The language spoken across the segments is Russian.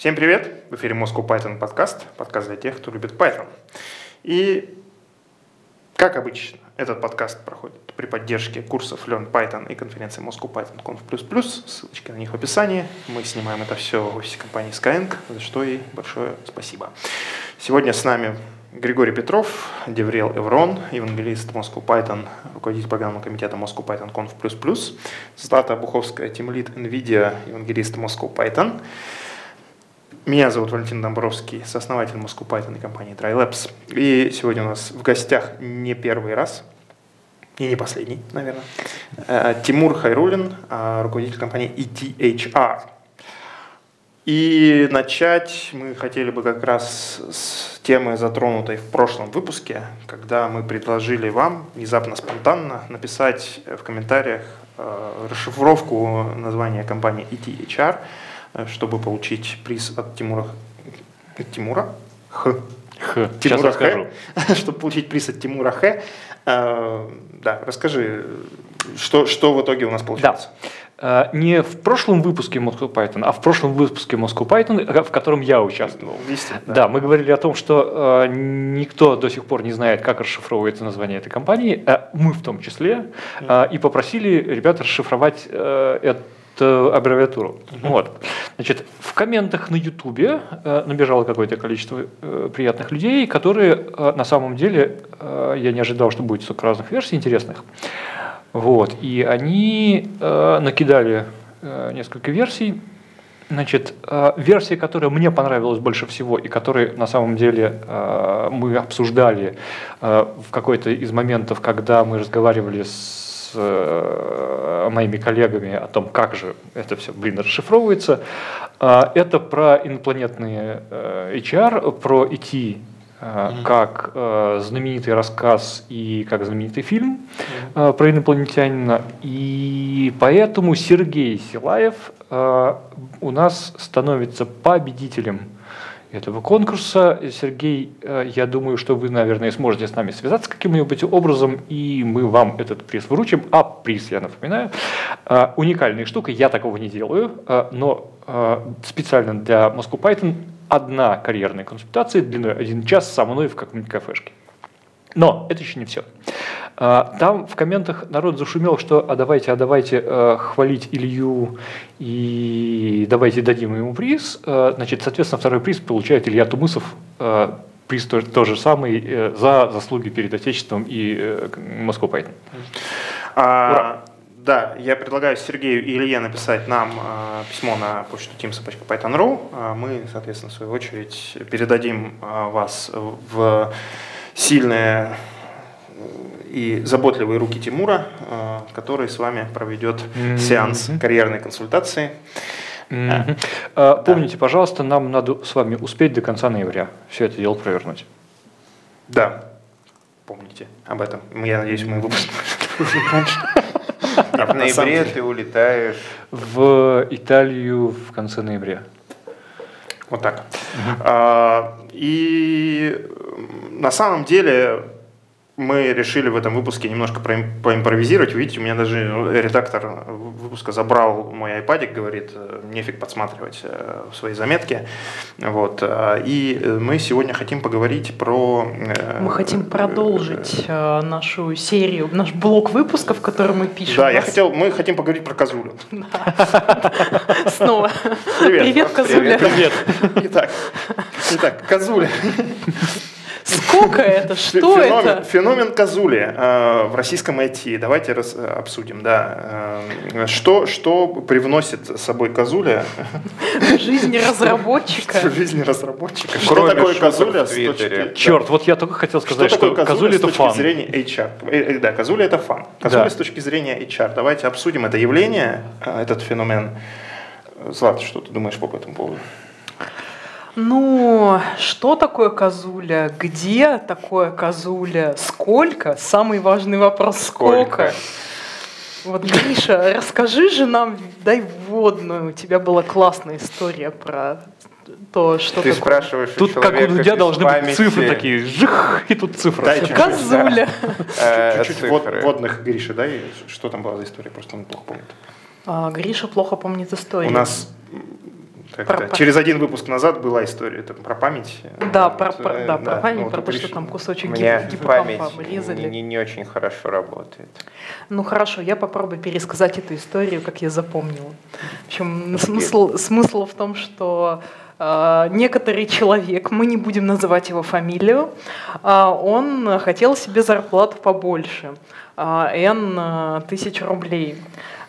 Всем привет! В эфире Moscow Python подкаст, подкаст для тех, кто любит Python. И, как обычно, этот подкаст проходит при поддержке курсов Learn Python и конференции Moscow Python Conf++. Ссылочки на них в описании. Мы снимаем это все в офисе компании Skyeng, за что ей большое спасибо. Сегодня с нами Григорий Петров, Деврел Эврон, евангелист Moscow Python, руководитель программного комитета Moscow Python Conf++, Злата Буховская, тимлит NVIDIA, евангелист Moscow Python, меня зовут Валентин Домбровский, сооснователь и компании TryLabs. И сегодня у нас в гостях не первый раз, и не последний, наверное, э, Тимур Хайрулин, э, руководитель компании ETHR. И начать мы хотели бы как раз с темы, затронутой в прошлом выпуске, когда мы предложили вам внезапно, спонтанно написать в комментариях э, расшифровку названия компании ETHR – чтобы получить приз от Тимура. Тимура? Х. Х. Тимура Х. чтобы получить приз от Тимура Х. Э, да, расскажи, что, что в итоге у нас получилось? Да. Э, не в прошлом выпуске Moscow Python, а в прошлом выпуске Moscow Python, в котором я участвовал. Да. да, мы говорили о том, что э, никто до сих пор не знает, как расшифровывается название этой компании, э, мы в том числе, э, и попросили ребят расшифровать э, это аббревиатуру. Mm-hmm. Вот. Значит, в комментах на Ютубе э, набежало какое-то количество э, приятных людей, которые э, на самом деле, э, я не ожидал, что будет столько разных версий интересных. Вот. И они э, накидали э, несколько версий. Значит, э, версия, которая мне понравилась больше всего и которую на самом деле э, мы обсуждали э, в какой-то из моментов, когда мы разговаривали с э, моими коллегами о том, как же это все, блин, расшифровывается. А, это про инопланетные э, HR, про IT mm-hmm. как знаменитый рассказ и как знаменитый фильм mm-hmm. про инопланетянина. И поэтому Сергей Силаев у нас становится победителем этого конкурса. Сергей, э, я думаю, что вы, наверное, сможете с нами связаться каким-нибудь образом, и мы вам этот приз вручим. А приз, я напоминаю, э, уникальная штука, я такого не делаю, э, но специально для Moscow Python одна карьерная консультация длиной один час со мной в каком-нибудь кафешке. Но это еще не все. А, там в комментах народ зашумел, что а давайте, а давайте э, хвалить Илью и давайте дадим ему приз. Э, значит, соответственно, второй приз получает Илья Тумысов, э, приз тот, тот же самый за заслуги перед Отечеством и Москву Python. А! Да, я предлагаю Сергею и Илье написать нам э, письмо на почту teams.python.ru. Э, мы, соответственно, в свою очередь передадим э, вас в сильные и заботливые руки Тимура, э, который с вами проведет mm-hmm. сеанс карьерной консультации. Mm-hmm. А, Помните, да. пожалуйста, нам надо с вами успеть до конца ноября все это дело провернуть. Да, помните об этом. Я надеюсь, мы выпустим в ноябре ты улетаешь в Италию в конце ноября. Вот так. А, и на самом деле мы решили в этом выпуске немножко поимпровизировать. Видите, у меня даже редактор выпуска забрал мой iPad, говорит, нефиг подсматривать э, в свои заметки. Вот. Э, и мы сегодня хотим поговорить про... Э, мы хотим продолжить нашу серию, наш блок выпусков, который мы пишем. Да, я хотел, мы хотим поговорить про козулю. Снова. Привет, Козуля. Привет. Итак, итак, козуля. Сколько это? Что феномен, это? Феномен Казули э, в российском IT. Давайте раз, обсудим. Да. Э, что, что привносит с собой Казуля? Жизнь разработчика. Жизнь разработчика. Что такое Казуля с точки... Черт, вот я только хотел сказать, что, что Казуля это фан. с точки зрения HR. Э, э, да, Казуля это фан. Казуля да. с точки зрения HR. Давайте обсудим это явление, э, этот феномен. Злат, что ты думаешь по этому поводу? Ну, что такое козуля? Где такое козуля? Сколько? Самый важный вопрос – сколько? сколько? Вот, Гриша, расскажи же нам, дай вводную. У тебя была классная история про то, что Ты такое. спрашиваешь Тут как у Дудя должны памяти... быть цифры такие, жих, и тут цифры. Дай Козуля. Чуть-чуть водных, Гриша, да, что там была за история, просто он плохо помнит. А, Гриша плохо помнит историю. У нас Как-то Через один выпуск назад была история там, про память. Да, про, про, да, про память, ну, про то, что там кусочек гиппокампа обрезали. Не, не очень хорошо работает. Ну хорошо, я попробую пересказать эту историю, как я запомнила. В общем, смысл, смысл в том, что э, некоторый человек, мы не будем называть его фамилию, э, он хотел себе зарплату побольше, э, N тысяч рублей.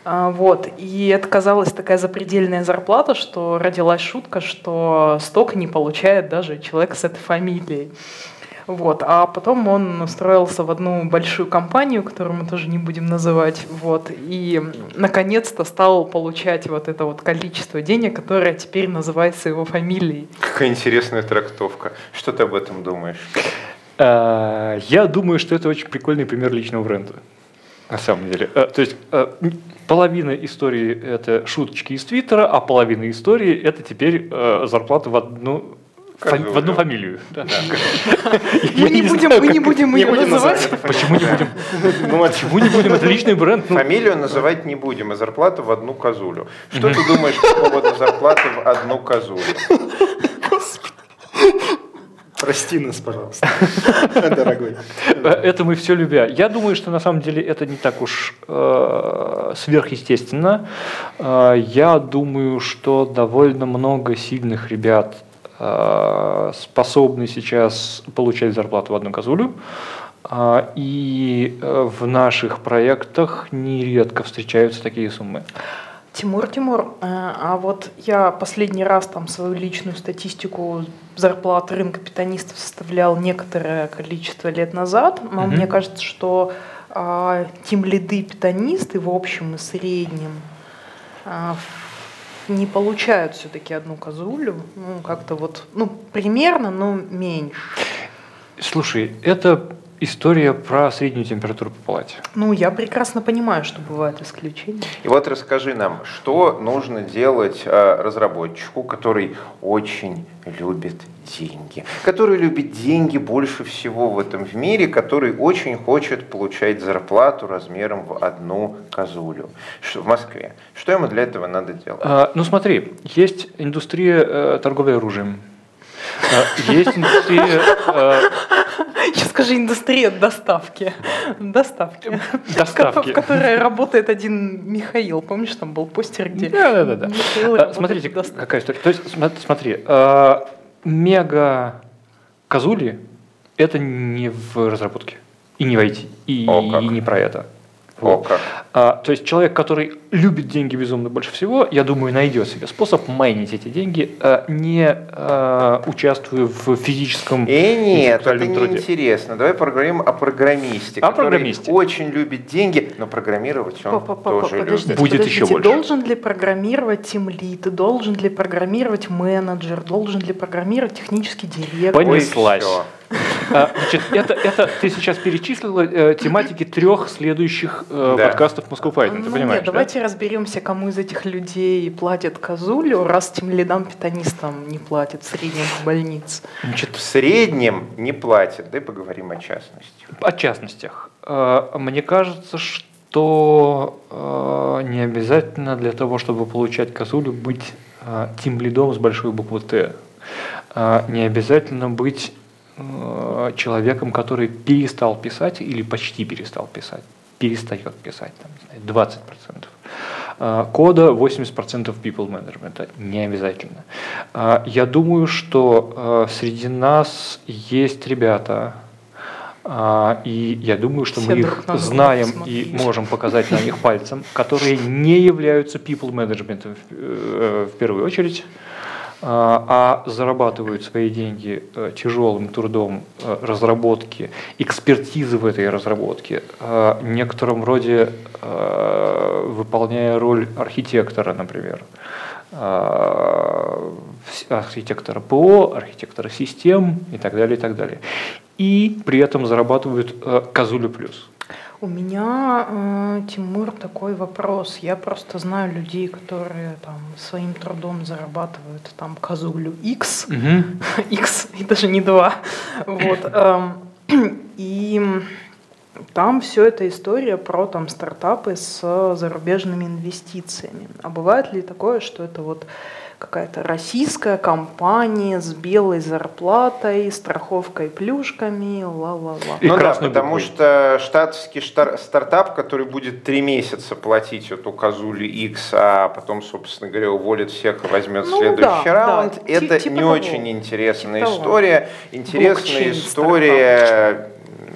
А, вот. И это казалась такая запредельная зарплата, что родилась шутка, что столько не получает даже человек с этой фамилией. Вот. А потом он устроился в одну большую компанию, которую мы тоже не будем называть. Вот. И наконец-то стал получать вот это вот количество денег, которое теперь называется его фамилией. Какая интересная трактовка. Что ты об этом думаешь? А, я думаю, что это очень прикольный пример личного бренда. На самом деле. Э, то есть э, половина истории это шуточки из Твиттера, а половина истории это теперь э, зарплата в одну в одну фамилию. Мы не будем, мы не будем ее называть. Почему не будем? Ну, почему не будем? Это личный бренд. Ну. Фамилию называть не будем, а зарплату в одну козулю. Что ты думаешь по поводу зарплаты в одну козулю? Прости нас, пожалуйста, дорогой. Это мы все любя. Я думаю, что на самом деле это не так уж э, сверхъестественно. Э, я думаю, что довольно много сильных ребят э, способны сейчас получать зарплату в одну козулю. Э, и в наших проектах нередко встречаются такие суммы. Тимур, Тимур, э, а вот я последний раз там свою личную статистику зарплат рынка питанистов составлял некоторое количество лет назад, но mm мне кажется, что а, тем лиды питанисты в общем и среднем а, не получают все-таки одну козулю, ну как-то вот, ну примерно, но меньше. Слушай, это история про среднюю температуру по палате. Ну, я прекрасно понимаю, что бывают исключения. И вот расскажи нам, что нужно делать э, разработчику, который очень любит деньги, который любит деньги больше всего в этом в мире, который очень хочет получать зарплату размером в одну козулю в Москве. Что ему для этого надо делать? А, ну смотри, есть индустрия э, торговли оружием, а, есть индустрия... Сейчас скажи индустрия доставки. Доставки. Доставки. В которой работает один Михаил. Помнишь, там был постер, где Да, да, да. А, смотрите, какая история. То есть, смотри, а, мега Казули это не в разработке. И не в IT. И, и не про это. О, как. А, то есть человек, который любит деньги безумно больше всего, я думаю, найдет себе способ майнить эти деньги, а, не а, участвуя в физическом э, нет, это не труде. интересно. Давай поговорим о программисте, о который программисте. очень любит деньги, но программировать он Папа, тоже подождите, любит. Будет еще больше. Должен ли программировать тимлит, должен ли программировать менеджер, должен ли программировать технический директор? Понеслась. Ой, а, значит, это, это ты сейчас перечислила э, тематики трех следующих э, да. подкастов Moscow Python, ты ну, понимаешь? Нет, да? давайте разберемся, кому из этих людей платят козулю, раз тем лидам питанистам не платят в среднем в больнице. Значит, в среднем не платят, да поговорим о частностях. О частностях. Э, мне кажется, что э, не обязательно для того, чтобы получать козулю, быть э, тим лидом с большой буквы Т. Не обязательно быть Э, человеком, который перестал писать или почти перестал писать, перестает писать, там, не знаю, 20%. Э, кода 80% people management, не обязательно. Э, я думаю, что среди нас есть ребята, и я думаю, что Все мы их знаем и можем показать на них пальцем, которые не являются people management в первую очередь, а, а зарабатывают свои деньги э, тяжелым трудом э, разработки, экспертизы в этой разработке, э, в некотором роде выполняя роль архитектора, например, архитектора ПО, архитектора систем и так далее, и так далее. И при этом зарабатывают козулю плюс. У меня, э, Тимур, такой вопрос. Я просто знаю людей, которые там своим трудом зарабатывают там козулю X, угу. X и даже не два. Вот. Э, и там все это история про там стартапы с зарубежными инвестициями. А бывает ли такое, что это вот какая-то российская компания с белой зарплатой, страховкой, плюшками, ла-ла-ла. Ну да, потому что штатский штар- стартап, который будет три месяца платить эту козулю X, а потом, собственно говоря, уволит всех и возьмет Ну следующий да, да, раунд, ти- это типа не того. очень интересная Типа того. история. Интересная Блокчейн история.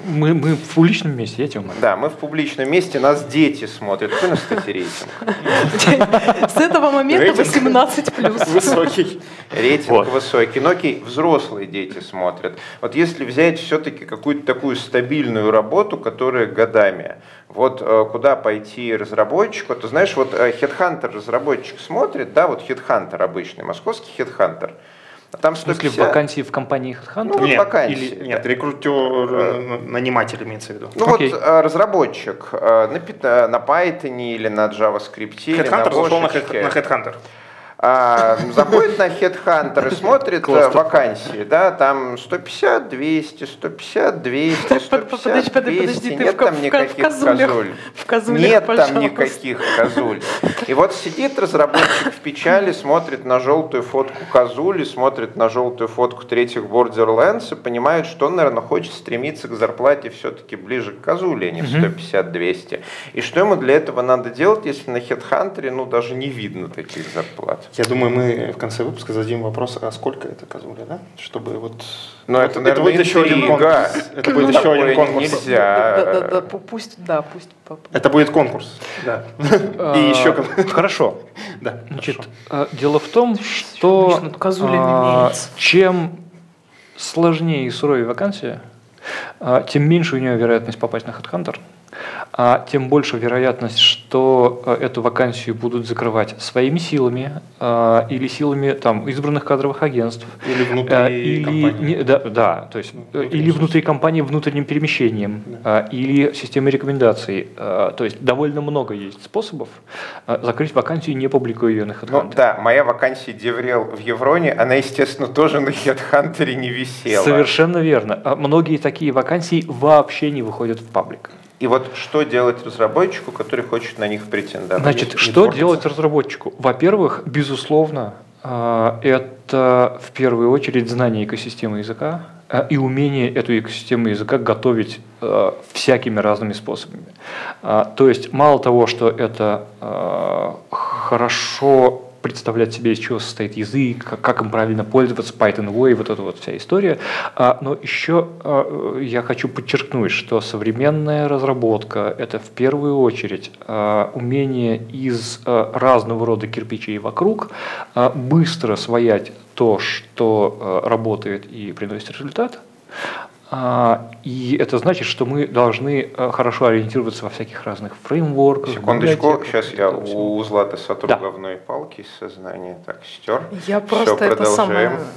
Мы, мы в публичном месте, я тебя умоляю. Да, мы в публичном месте, нас дети смотрят. Какой у нас, кстати, рейтинг? С этого момента Рейтинг 18 плюс. Высокий. Рейтинг высокий. Но окей, взрослые дети смотрят. Вот если взять все-таки какую-то такую стабильную работу, которая годами, вот э, куда пойти разработчику, то знаешь, вот э, Headhunter разработчик смотрит, да, вот Headhunter обычный, московский Headhunter, а там В смысле, 150... вакансии в компании HeadHunter? Ну, вот Нет, вакансии, или- нет, рекрутер, э, наниматель имеется в виду. Ну Окей. вот э, разработчик э, на, на Python или на JavaScript, или на Headhunter зашел на. Head- на Headhunter. А, заходит на Headhunter и смотрит э, Классно. вакансии, да, там 150, 200, 150, 200, 150, Подожди, подожди, 200, подожди, нет там в ка- в никаких козулях. козуль. В козулях, Нет там пожалуйста. никаких козуль. И вот сидит разработчик в печали, смотрит на желтую фотку козули, смотрит на желтую фотку третьих Borderlands и понимает, что он, наверное, хочет стремиться к зарплате все-таки ближе к козуле, а не в 150-200. И что ему для этого надо делать, если на HeadHunter, ну, даже не видно таких зарплат? Я думаю, мы в конце выпуска зададим вопрос, а сколько это козуля, да? Чтобы вот... Вот это, наверное, будет еще один конкурс. Это будет еще один конкурс. Нельзя. Да, да, да, пу- пусть, да, пусть. Это будет конкурс. Да. И еще А. Хорошо. Да, Значит, э, дело в том, что а, чем сложнее и суровее вакансия, а, тем меньше у нее вероятность попасть на HeadHunter, а тем больше вероятность, что э, эту вакансию будут закрывать своими силами а, или силами там, избранных кадровых агентств. Или Э, внутри или, компании. не- да, да, то есть внутри или внутри компании внутренним перемещением, Да. э, или системой рекомендаций. Э, То есть довольно много есть способов закрыть вакансию, не публикуя ее на Ну HeadHunter. да, моя вакансия Деврел в Евроне, она, естественно, тоже на HeadHunter не висела. Совершенно верно. А Многие такие вакансии вообще не выходят в паблик. И вот что делать разработчику, который хочет на них претендовать? Значит, что делать разработчику? Во-первых, безусловно, а, это в первую очередь знание экосистемы языка а, и умение эту экосистему языка готовить а, всякими разными способами. То есть мало того, что это хорошо представлять себе, из чего состоит язык, как, как им правильно пользоваться, Python Way, вот эта вот вся история. А, Но еще а, я хочу подчеркнуть, что современная разработка – это в первую очередь а, умение из а, разного рода кирпичей вокруг а, быстро своять то, что а, работает и приносит результат, И это значит, что мы должны а, хорошо ориентироваться во всяких разных фреймворках. Секундочку, сейчас я у Златы сотру Да. говной палки из сознания. Так, стер. Я просто это самое... продолжаем.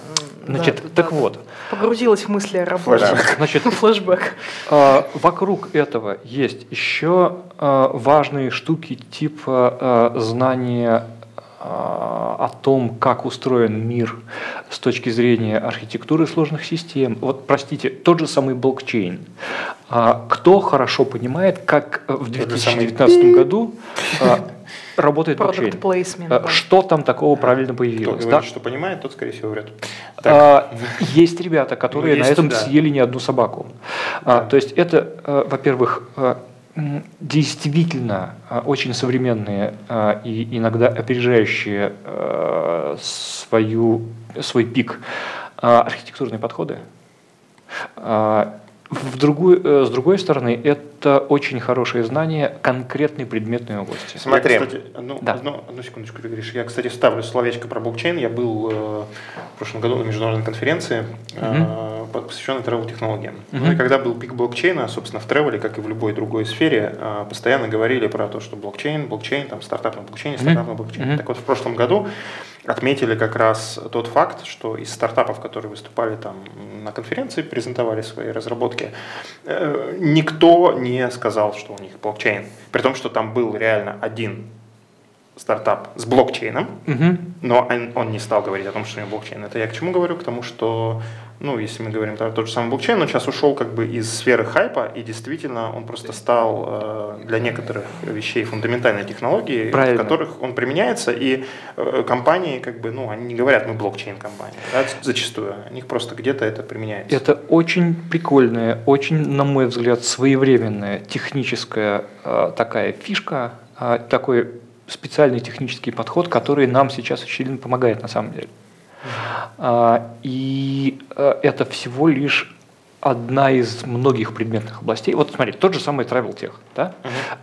Значит, да, так да, вот, Погрузилась в мысли о работе. значит, Флэшбэк. А, Вокруг этого есть еще а, важные штуки типа а, знания а, о том, как устроен мир с точки зрения архитектуры сложных систем. Вот, простите, тот же самый блокчейн. А, Кто хорошо понимает, как в Тот же самый 2019 году а, работает блокчейн? А, Что там такого правильно Кто появилось? говорит, да? что понимает, тот, скорее всего, врет. А, Есть ребята, которые Ну, на есть, этом да. съели не одну собаку. А, То есть это, во-первых, действительно э, очень современные э, и иногда опережающие э, свою, свой пик архитектурные подходы. А, В другую, э, с другой стороны, это очень хорошее знание конкретной предметной области. Смотри. Я, кстати, одну, Да. одну, одну секундочку, ты говоришь. Я, кстати, ставлю словечко про блокчейн. Я был э, в прошлом году на международной конференции, э, по- посвященной тревел-технологиям. Ну и когда был пик блокчейна, собственно, в тревеле, как и в любой другой сфере, э, постоянно говорили про то, что блокчейн, блокчейн, там, стартап на блокчейне, стартап на блокчейне. Мгм. Так вот, в прошлом году отметили как раз тот факт, что из стартапов, которые выступали там на конференции, презентовали свои разработки, э, никто не сказал, что у них блокчейн. При том, что там был реально один стартап с блокчейном, Мгм. но он, он не стал говорить о том, что у него блокчейн. Это я к чему говорю? К тому, что, ну, если мы говорим про тот же самый блокчейн, он сейчас ушел как бы из сферы хайпа, и действительно он просто стал э, для некоторых вещей фундаментальной технологией, Правильно. в которых он применяется, и э, компании, как бы, ну, они не говорят, мы блокчейн-компания, да, зачастую. У них просто где-то это применяется. Это очень прикольная, очень, на мой взгляд, своевременная техническая э, такая фишка, э, такой специальный технический подход, который нам сейчас очень помогает на самом деле. А, И э, это всего лишь одна из многих предметных областей. Вот смотри, тот же самый travel tech. Да?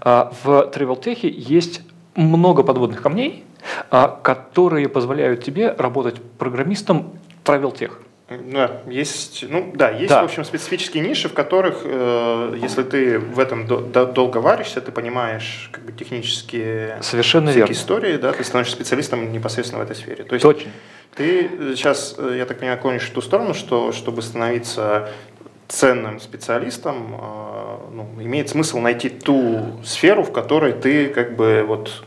А, В travel tech есть много подводных камней, а, которые позволяют тебе работать программистом travel tech. Да, есть, ну да, есть, Да. в общем, специфические ниши, в которых, э, если ты в этом до- до- долго варишься, ты понимаешь как бы, технические Совершенно всякие верно. истории, да, ты становишься специалистом непосредственно в этой сфере. То есть Точно. Ты сейчас, э, я так понимаю, клонишь в ту сторону, что чтобы становиться ценным специалистом, э, ну, имеет смысл найти ту сферу, в которой ты как бы вот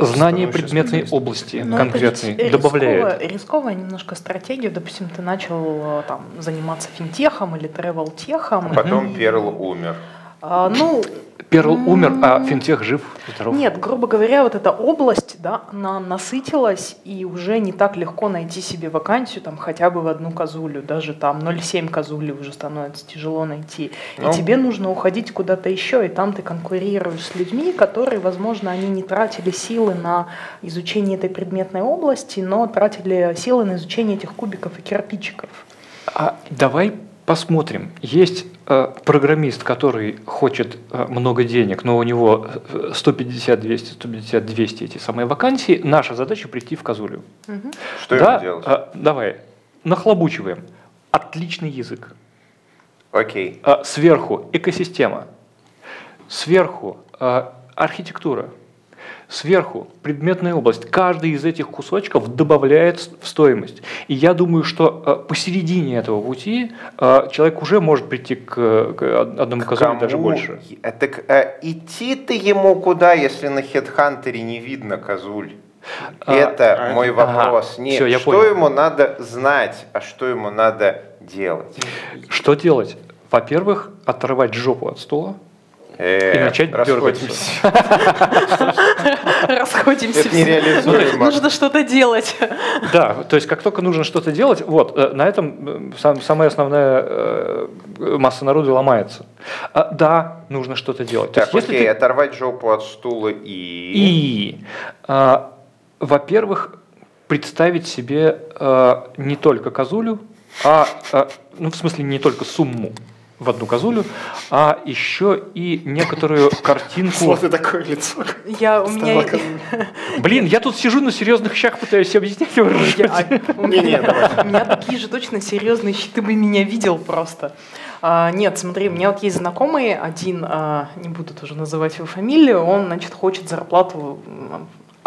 Знание предметной области Ну, это конкретной рис- добавляет. Рисковая, немножко стратегия. Допустим, ты начал э, там, заниматься финтехом или тревел-техом. Потом и, Перл умер. А, ну, Перл умер, а финтех жив, здоров. Нет, грубо говоря, вот эта область, да, она насытилась, и уже не так легко найти себе вакансию там хотя бы в одну козулю, даже там 0,7 козули уже становится тяжело найти. Ну. И тебе нужно уходить куда-то еще, и там ты конкурируешь с людьми, которые, возможно, они не тратили силы на изучение этой предметной области, но тратили силы на изучение этих кубиков и кирпичиков. А давай посмотрим. Есть э, программист, который хочет э, много денег, но у него э, 150, 200, 150, 200 эти самые вакансии. Наша задача прийти в Козулю. Мгм. Что да? ему делать? э, давай. Нахлобучиваем. Отличный язык. Окей. А, Сверху экосистема. Сверху а, архитектура. Сверху предметная область. Каждый из этих кусочков добавляет в стоимость. И я думаю, что а, посередине этого пути а, человек уже может прийти к, к одному козырю даже больше. Э, Так э, идти-то ему куда, если на хедхантере не видно козуль? А, Это а, мой ага, вопрос. Не, всё, я что понял. ему надо знать, а что ему надо делать? Что делать? Во-первых, оторвать жопу от стула. Э, И начать расходимся. Расходимся. Это все. нереализуемо. Нужно что-то делать. Да, то есть как только нужно что-то делать, вот, э, на этом э, сам- самая основная масса народа ломается. А, Да, нужно что-то делать. Так, окей, оторвать жопу от стула и... И, а, во-первых, представить себе не только козулю, а, а, ну, в смысле, не только сумму в одну козулю, а еще и некоторую картинку. Вот и такое лицо. Я, у меня, Блин, я тут сижу на серьезных щах, пытаюсь объяснять. вы Не-не, меня- давай. у меня такие же точно серьезные щи, ты бы меня видел просто. А, нет, смотри, у меня вот есть знакомый один, а, не буду тоже называть его фамилию, он, значит, хочет зарплату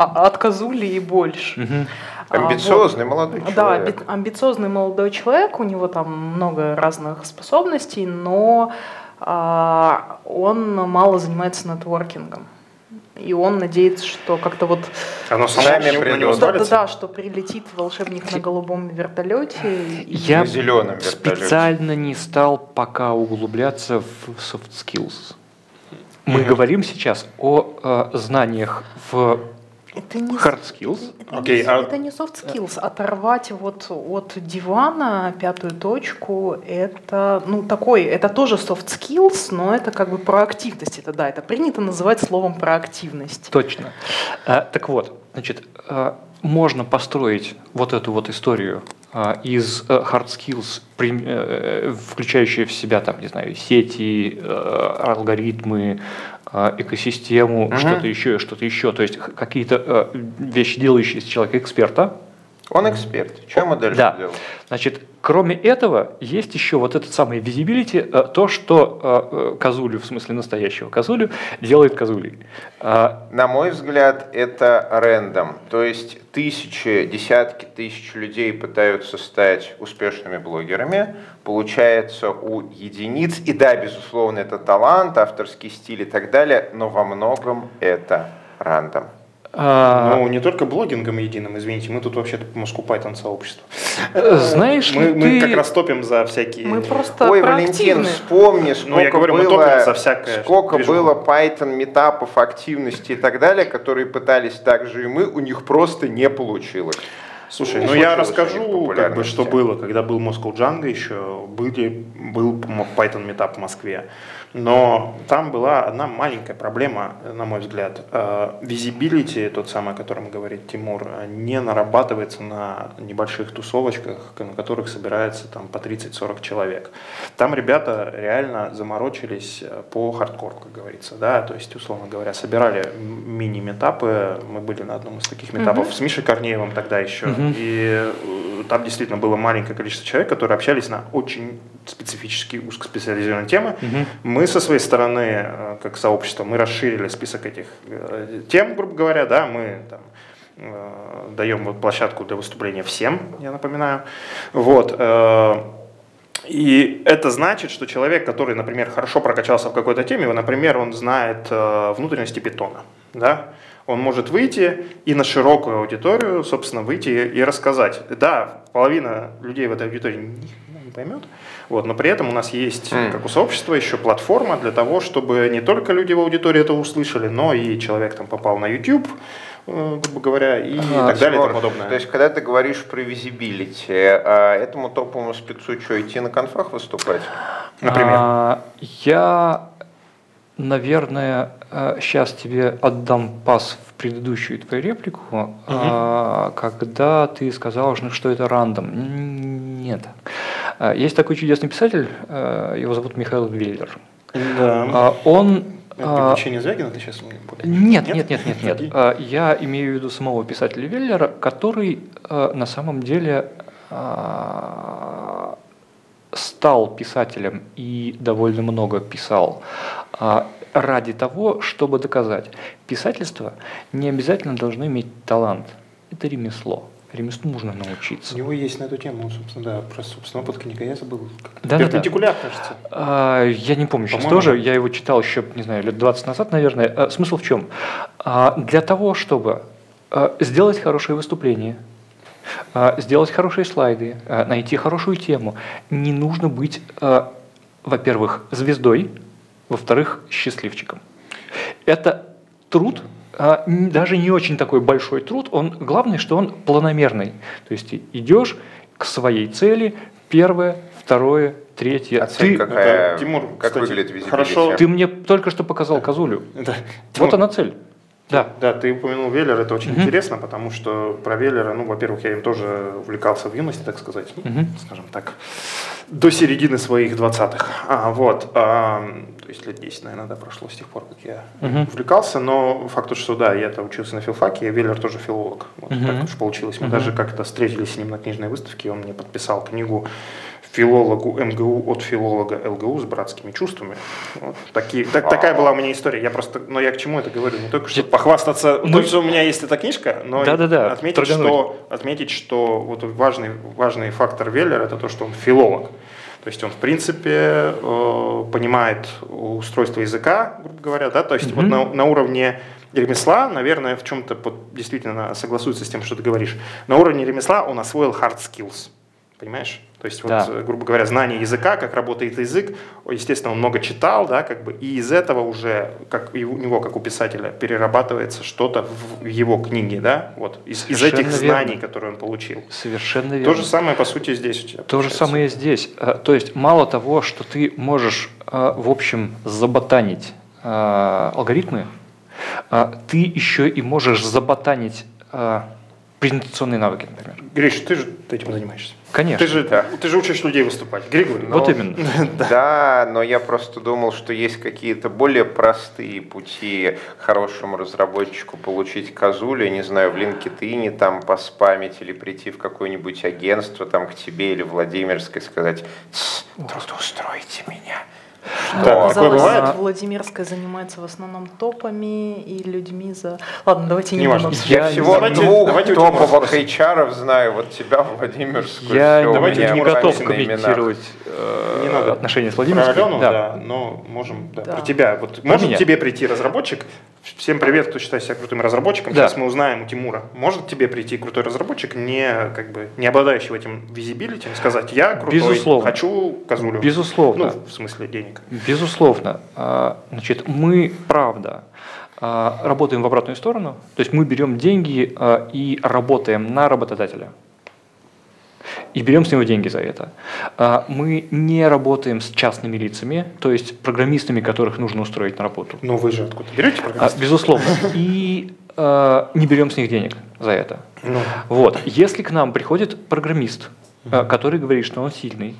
от козули и больше. Мгм. А, вот. Амбициозный молодой Да, человек. амби- амбициозный молодой человек, у него там много разных способностей, но а, он мало занимается нетворкингом. И он надеется, что как-то вот Оно Сами придут. да, да, да, что прилетит волшебник на голубом вертолете. и- Я На зеленом вертолете. специально не стал пока углубляться в soft skills. Мы Мгм. говорим сейчас о э, знаниях в Это не, hard skills. это, Окей, не, а- это не soft skills. Оторвать вот от дивана пятую точку, это, ну, такой, это тоже soft skills, но это как бы проактивность. Это да, это принято называть словом проактивность. Точно. А, так вот, значит, а, можно построить вот эту вот историю из э, hard skills, э, включающие в себя, там, не знаю, сети, э, алгоритмы, экосистему, Мгм. что-то еще, что-то еще. То есть какие-то э, вещи, делающие из человека эксперта. Он эксперт. Что ему дальше Да. делать? Значит, кроме этого, есть еще вот этот самый visibility, э, то, что э, э, козулю, в смысле настоящего козулю, делает козулей. А, На мой взгляд, это рендом. То есть тысячи, десятки тысяч людей пытаются стать успешными блогерами. Получается у единиц, и да, безусловно, это талант, авторский стиль и так далее, но во многом это рандом. Ну, не только блогингом единым, извините, мы тут вообще Moscow Python сообщество. Э, знаешь мы, мы ты- как раз топим за всякие... Мы просто Ой, Валентин, вспомни, сколько Ну, я говорю, мы было, топим за всякое сколько было Python, метапов, активностей и так далее, которые пытались так же и мы, у них просто не получилось. Слушай, ну я расскажу, как бы, что было, когда был Moscow Django еще, были, был Python Meetup в Москве. Но там была одна маленькая проблема, на мой взгляд. Э, Visibility, тот самый, о котором говорит Тимур, э, не нарабатывается на небольших тусовочках, на которых собирается там по 30-40 человек. Там ребята реально заморочились э, по хардкору, как говорится. Да? То есть, условно говоря, собирали мини-метапы. Мы были на одном из таких метапов с Мишей Корнеевым тогда еще. Мгм. И э, там действительно было маленькое количество человек, которые общались на очень специфические, узкоспециализированные темы. Мгм. Мы со своей стороны, э, как сообщество, мы расширили список этих э, тем, грубо говоря, да, мы там, э, даем вот площадку для выступления всем, я напоминаю. Вот. И это значит, что человек, который, например, хорошо прокачался в какой-то теме, например, он знает внутренности питона, да, он может выйти и на широкую аудиторию, собственно, выйти и рассказать. Да, половина людей в этой аудитории хрена не поймет, вот, но при этом у нас есть, М. как у сообщества, еще платформа для того, чтобы не только люди в аудитории это услышали, но и человек там попал на YouTube, э, грубо говоря, и Ага, так далее и тому подобное. То есть, когда ты говоришь про визибилити, а этому топовому спецу что, идти на конфах выступать? Например. А, я, наверное, сейчас тебе отдам пас в предыдущую твою реплику, а, когда ты сказал, что это рандом. Нет. А, Есть такой чудесный писатель, а, его зовут Михаил Веллер. Да. А, Он приключение Звягина ты сейчас? Нет, нет, нет, нет, нет. А, Я имею в виду самого писателя Веллера, который на самом деле стал писателем и довольно много писал ради того, чтобы доказать, писательство не обязательно должно иметь талант. Это ремесло. Ремеслу нужно У научиться. него есть на эту тему, собственно, да, про собственного опыт книга, я забыл. Да-да-да. Перпендикуляр, кажется. А, Я не помню сейчас тоже, я его читал еще, не знаю, лет 20 назад, наверное. А, Смысл в чем? А, Для того, чтобы а, сделать хорошее выступление, а, сделать хорошие слайды, а, найти хорошую тему, не нужно быть, а, во-первых, звездой, во-вторых, счастливчиком. Это труд, даже не очень такой большой труд, он, главное, что он планомерный. То есть ты идешь к своей цели, первое, второе, третье. А цель Ты- какая? Это, Тимур, как кстати, выглядит визибилити? хорошо. ты мне только что показал козулю. Да. Вот Тимур, она цель. Да. Да, ты упомянул Веллер, это очень Мгм. интересно, потому что про Веллера, ну, во-первых, я им тоже увлекался в юности, так сказать, Мгм. скажем так, до середины своих двадцатых. А, вот, а, то есть лет 10, наверное, да, прошло с тех пор, как я Мгм. увлекался, но факт что да, я-то учился на филфаке, а Веллер тоже филолог. Вот Мгм. так уж получилось. Мы Мгм. даже как-то встретились с ним на книжной выставке, он мне подписал книгу филологу МГУ от филолога ЛГУ с братскими чувствами. Вот такие, так, такая была у меня история. Я просто, но я к чему это говорю? Не только чтобы похвастаться, Мы- то, что у меня есть эта книжка, но и Да-да-да, отметить, торгануть. что, отметить, что вот важный, важный фактор Веллера это то, что он филолог. То есть он, в принципе, э, понимает устройство языка, грубо говоря, да, то есть вот Мгм. на, на уровне ремесла, наверное, в чем-то под- действительно согласуется с тем, что ты говоришь. На уровне ремесла он освоил hard skills, понимаешь? То есть, Да. э, грубо говоря, знание языка, как работает язык, естественно, он много читал, да, как бы, и из этого уже, как и у него, как у писателя, перерабатывается что-то в его книге, да, вот, из, из этих верно. знаний, которые он получил. Совершенно верно. То же самое, по сути, здесь у тебя. То же получается. самое и здесь. А, То есть мало того, что ты можешь, а, в общем, заботанить алгоритмы, ты еще и можешь заботанить презентационные навыки, например. Гриш, ты же этим занимаешься. Конечно. Ты же, Да. ты же учишь людей выступать. Григорий. Вот Ну, именно. Да, но я просто думал, что есть какие-то более простые пути хорошему разработчику получить козулю, я не знаю, в LinkedIn там поспамить или прийти в какое-нибудь агентство там к тебе или Владимирской сказать «Тс, трудоустройте меня. Да, Что? такое Оказалось, бывает? Владимирская занимается в основном топами и людьми за... Ладно, давайте не Неважно. будем Я, Я всего давайте- двух давайте топовых. HR знаю, вот тебя, Владимирскую. Я давайте не готов комментировать э, Не надо. отношения с Про Владимирской. Алену, Да. да, но можем, да, Да. про тебя. Вот может тебе прийти разработчик, Всем привет, кто считает себя крутым разработчиком. Да. Сейчас мы узнаем у Тимура, может тебе прийти крутой разработчик, не, как бы, не обладающий этим визибилити, сказать, я крутой, Безусловно. хочу козулю. Безусловно. Ну, в смысле денег. Безусловно. А, Значит, мы, правда, а, работаем в обратную сторону, то есть мы берем деньги а, и работаем на работодателя. И берем с него деньги за это. А, Мы не работаем с частными лицами, то есть программистами, которых нужно устроить на работу. Но вы же откуда берете А, программистов? Безусловно. И а, не берем с них денег за это. Ну, Вот. Если к нам приходит программист, который говорит, что он сильный,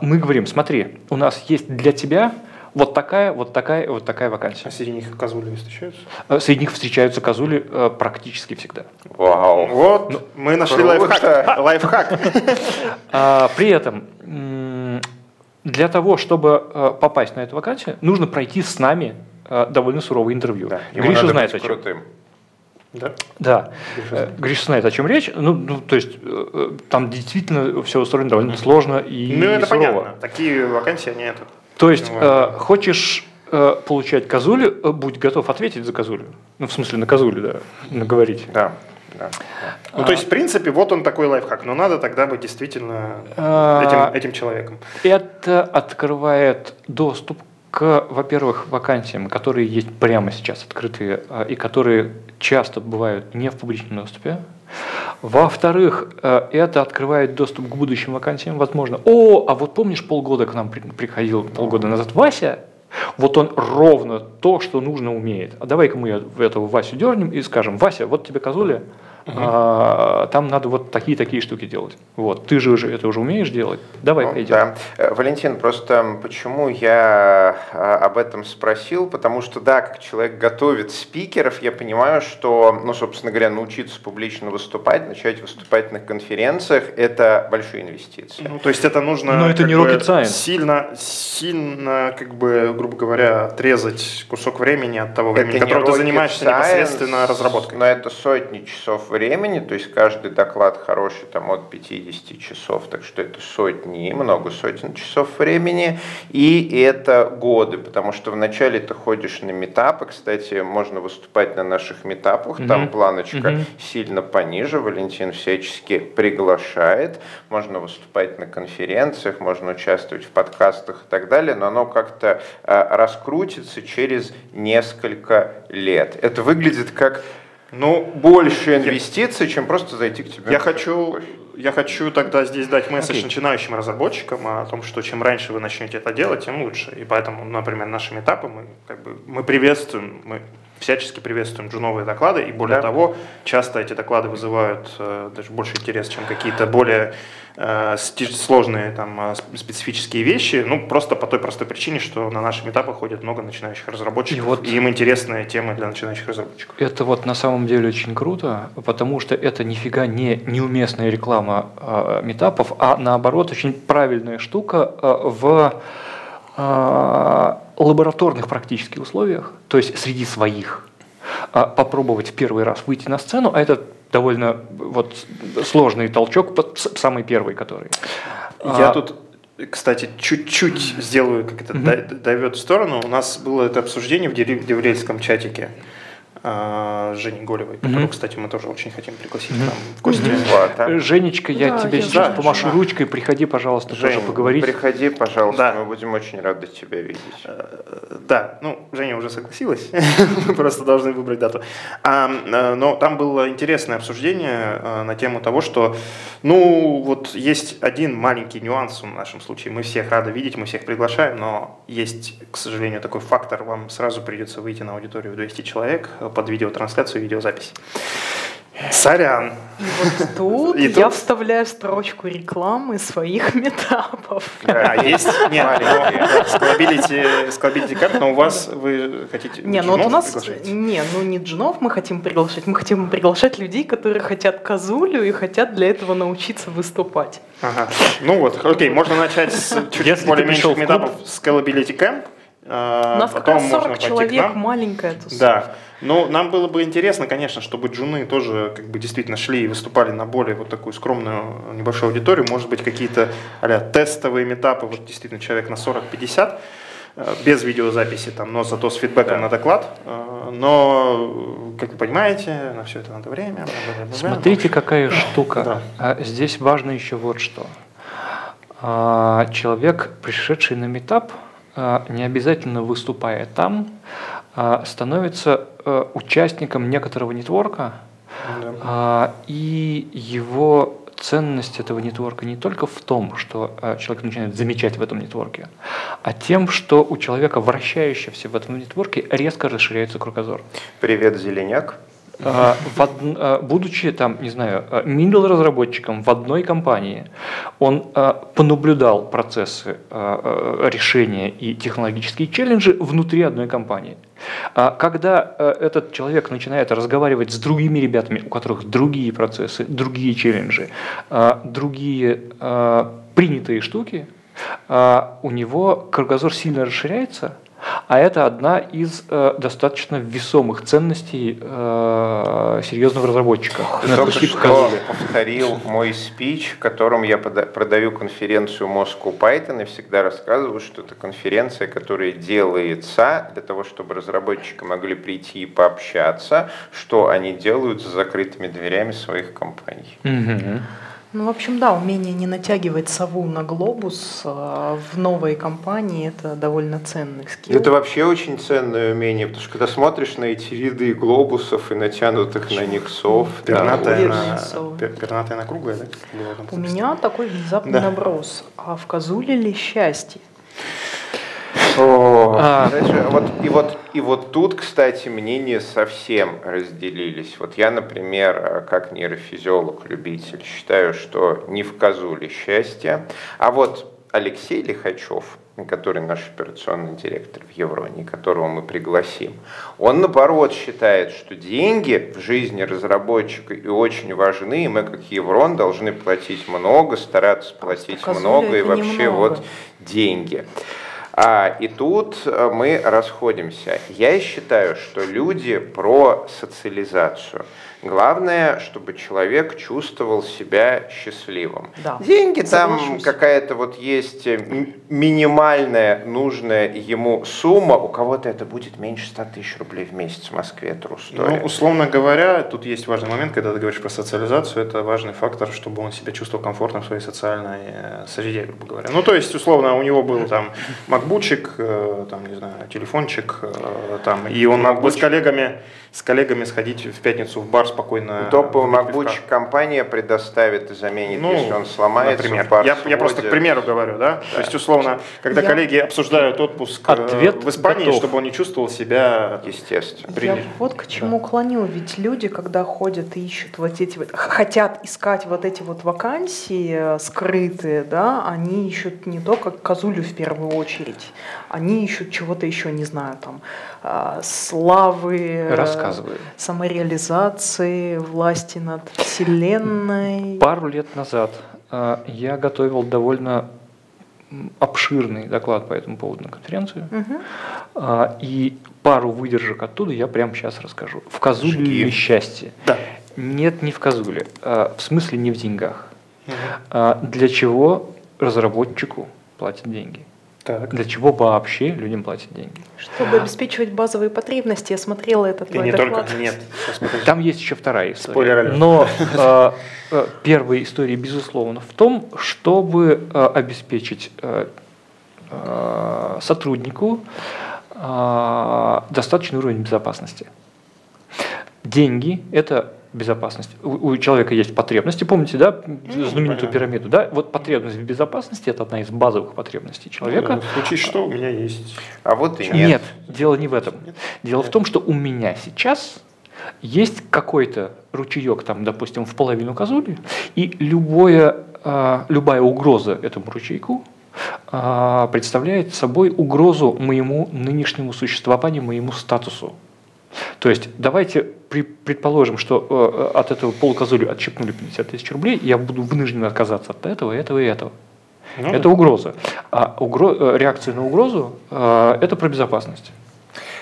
мы говорим, смотри, у нас есть для тебя вот такая, вот такая, вот такая вакансия. а среди них козули встречаются? А, Среди них встречаются козули а, практически всегда. Вау. Вот, мы нашли лайфхак. Лайфхак. А, При этом для того, чтобы а, попасть на эту вакансию, нужно пройти с нами довольно суровое интервью. Да, Гриша знает быть о чем. крутым. Да? Да, Гриша Э, знает. Гриша знает, о чем речь. Ну, ну, то есть э, э, там действительно все устроено довольно сложно и Ну, это сурово. понятно. Такие вакансии, они это. То есть, Ну, э, хочешь э, получать козулю, э, будь готов ответить за козулю. Ну, в смысле, на козулю, да, наговорить. Да, да. Ну, то есть, в принципе, вот он такой лайфхак. Но надо тогда быть действительно А, этим, этим человеком. Это открывает доступ к, во-первых, вакансиям, которые есть прямо сейчас открытые э, и которые часто бывают не в публичном доступе. Во-вторых, э, это открывает доступ к будущим вакансиям, возможно. О, а вот помнишь, полгода к нам при- приходил, полгода назад Вася, вот он ровно то, что нужно умеет. А давай-ка мы этого Васю дернем и скажем, Вася, вот тебе козуля, а, там надо вот такие-такие штуки делать. Вот, ты же уже это уже умеешь делать, давай Ну, пойдем. Да. Э, Валентин, просто почему я а, об этом спросил? Потому что, да, как человек готовит спикеров, я понимаю, что, ну, собственно говоря, научиться публично выступать, начать выступать на конференциях – это большие инвестиции. Ну, то есть это нужно Но это не бы, rocket science. сильно, сильно, как бы, грубо говоря, отрезать кусок времени от того времени, Это которым ты занимаешься science, непосредственно разработкой. Но это сотни часов времени, то есть каждый доклад хороший там от 50 часов, так что это сотни, много сотен часов времени, и это годы, потому что вначале ты ходишь на метапы, кстати, можно выступать на наших метапах, там Мгм. планочка Мгм. сильно пониже, Валентин всячески приглашает, можно выступать на конференциях, можно участвовать в подкастах и так далее, но оно как-то э, раскрутится через несколько лет. Это выглядит как Ну, больше инвестиций, чем просто зайти к тебе. Я хочу, кофе. я хочу тогда здесь дать месседж Окей. начинающим разработчикам о том, что чем раньше вы начнете это делать, тем лучше. И поэтому, например, нашими этапы мы, как бы, мы приветствуем, мы всячески приветствуем джуновые доклады, и более Да. того, часто эти доклады вызывают э, даже больше интерес, чем какие-то более э, сложные там, сп- специфические вещи, ну, просто по той простой причине, что на наши этапы ходит много начинающих разработчиков, И вот- и им интересные темы для начинающих разработчиков. Это вот на самом деле очень круто, потому что это нифига не неуместная реклама э, метапов, а наоборот очень правильная штука э, в э, лабораторных практически условиях, то есть среди своих, э, попробовать в первый раз выйти на сцену, а это довольно вот сложный толчок, самый первый, который. Я А, тут, кстати, чуть-чуть сделаю, как это дай- дойдет в сторону. У нас было это обсуждение в дерев- деврельском чатике а, с Женей Голевой, которую, Мгм. кстати, мы тоже очень хотим пригласить Мгм. к нам в гости. Вот, а? Женечка, я Да, тебе я сейчас помашу жена. ручкой, приходи, пожалуйста, Жень, тоже поговорить. приходи, пожалуйста, Да. мы будем очень рады тебя видеть. Э, Да, ну, Женя уже согласилась, мы просто должны выбрать дату. А, э, но там было интересное обсуждение э, на тему того, что, ну, вот есть один маленький нюанс в нашем случае. Мы всех рады видеть, мы всех приглашаем, но есть, к сожалению, такой фактор. Вам сразу придется выйти на аудиторию в 200 человек под видеотрансляцию, видеозапись. Сорян. И вот тут И я тут- вставляю строчку рекламы своих метапов. А есть? Нет, Маленькие. склобилити, склобилити карт, но у вас вы хотите Не, ну вот у нас, не, ну не джунов мы хотим приглашать, мы хотим приглашать людей, которые хотят козулю и хотят для этого научиться выступать. Ага. Ну вот, окей, можно начать с чуть более меньших метапов Scalability Camp. А, У нас как раз можно 40 пойти к человек, маленькая тусовка. Да. Ну, нам было бы интересно, конечно, чтобы джуны тоже как бы действительно шли и выступали на более вот такую скромную небольшую аудиторию. Может быть, какие-то а тестовые метапы, вот действительно человек на 40-50. э, без видеозаписи, там, но зато с фидбэком Да. на доклад. Э, Но, как вы понимаете, на все это надо время. Смотрите, какая штука. Да. А, Здесь важно еще вот что. А, Человек, пришедший на метап, не обязательно выступая там, а, становится а, участником некоторого нетворка, Да. а, и его ценность этого нетворка не только в том, что а, человек начинает замечать в этом нетворке, а тем, что у человека, вращающегося в этом нетворке, резко расширяется кругозор. Привет, Зеленяк. А, а, будучи там, не знаю, а, middle разработчиком в одной компании, он а, понаблюдал процессы а, а, решения и технологические челленджи внутри одной компании. А Когда а, этот человек начинает разговаривать с другими ребятами, у которых другие процессы, другие челленджи, а, другие а, принятые штуки, а, у него кругозор сильно расширяется, а это одна из э, достаточно весомых ценностей э, серьезного разработчика. Ты только что показали. повторил мой спич, в котором я продаю конференцию Moscow Python и всегда рассказываю, что это конференция, которая делается для того, чтобы разработчики могли прийти и пообщаться, что они делают за закрытыми дверями своих компаний. Мгм. Ну, в общем, да, умение не натягивать сову на глобус э, в новой компании – это довольно ценный скилл. Это вообще очень ценное умение, потому что когда смотришь на эти ряды глобусов и натянутых на них сов, Пернатая на, пернатая на круглая, да? У меня такой внезапный Да. наброс. А в козуле ли счастье? О, А. знаешь, вот, и, вот, и вот тут, кстати, мнения совсем разделились. Вот я, например, э, как нейрофизиолог-любитель, считаю, что не в козуле счастье. А вот Алексей Лихачев, который наш операционный директор в Евроне, которого мы пригласим, он, наоборот, считает, что деньги в жизни разработчика и очень важны, и мы, как Еврон, должны платить много, стараться платить Козуля много, и вообще немного. вот деньги. А, и тут э, мы расходимся. Я считаю, что люди про социализацию. Главное, чтобы человек чувствовал себя счастливым. Да, Деньги там какая-то вот есть э, минимальная нужная ему сумма. У кого-то это будет меньше 100 тысяч рублей в месяц в Москве. Это. Ну, условно говоря, тут есть важный момент, когда ты говоришь про социализацию, это важный фактор, чтобы он себя чувствовал комфортно в своей социальной э, среде, грубо говоря. Ну, то есть, условно, у него был там макбучик, э, там, не знаю, телефончик, э, там, и он мог бы с коллегами, с коллегами сходить в пятницу в бар спокойно. Пивка. MacBook компания предоставит и заменит, Ну, если он сломается. например. бар Я, я просто к примеру говорю, да? То есть, условно, когда Я- коллеги обсуждают отпуск э, Ответ в Испании, готов. чтобы он не чувствовал себя Естественно. Приняли. Я вот к чему клоню. Ведь люди, когда ходят и ищут вот эти вот, хотят искать вот эти вот вакансии э, скрытые, да, они ищут не только козулю в первую очередь, они ищут чего-то еще, не знаю, там, славы, э, Рассказывай. самореализации, власти над вселенной. Пару лет назад э, я готовил довольно обширный доклад по этому поводу на конференцию. А, И пару выдержек оттуда я прямо сейчас расскажу. В козуле Жги. ли счастье? Да. Нет, не в козуле. А, В смысле не в деньгах. А, Для чего разработчику платят деньги? Так. Для чего вообще людям платят деньги? Чтобы обеспечивать базовые потребности, я смотрела этот И не доклад. только, нет. Там есть еще вторая история. Спойлер. Но э, э, первая история, безусловно, в том, чтобы э, обеспечить э, э, сотруднику э, достаточный уровень безопасности. Деньги – это безопасность. У, у человека есть потребности, помните, да, знаменитую понятно. пирамиду, да? Вот потребность в безопасности – это одна из базовых потребностей человека. Ну, В случае что, у меня есть. А вот и Нет. нет. дело не в этом. Дело в том, что у меня сейчас есть какой-то ручеек, там, допустим, в половину козули, и любое, а, любая угроза этому ручейку а, представляет собой угрозу моему нынешнему существованию, моему статусу. То есть давайте при- предположим, что э, от этого полкозули отщипнули 50 тысяч рублей, я буду вынужден отказаться от этого, этого и этого. Ну, это угроза. А угро- э, реакция на угрозу э, это про безопасность.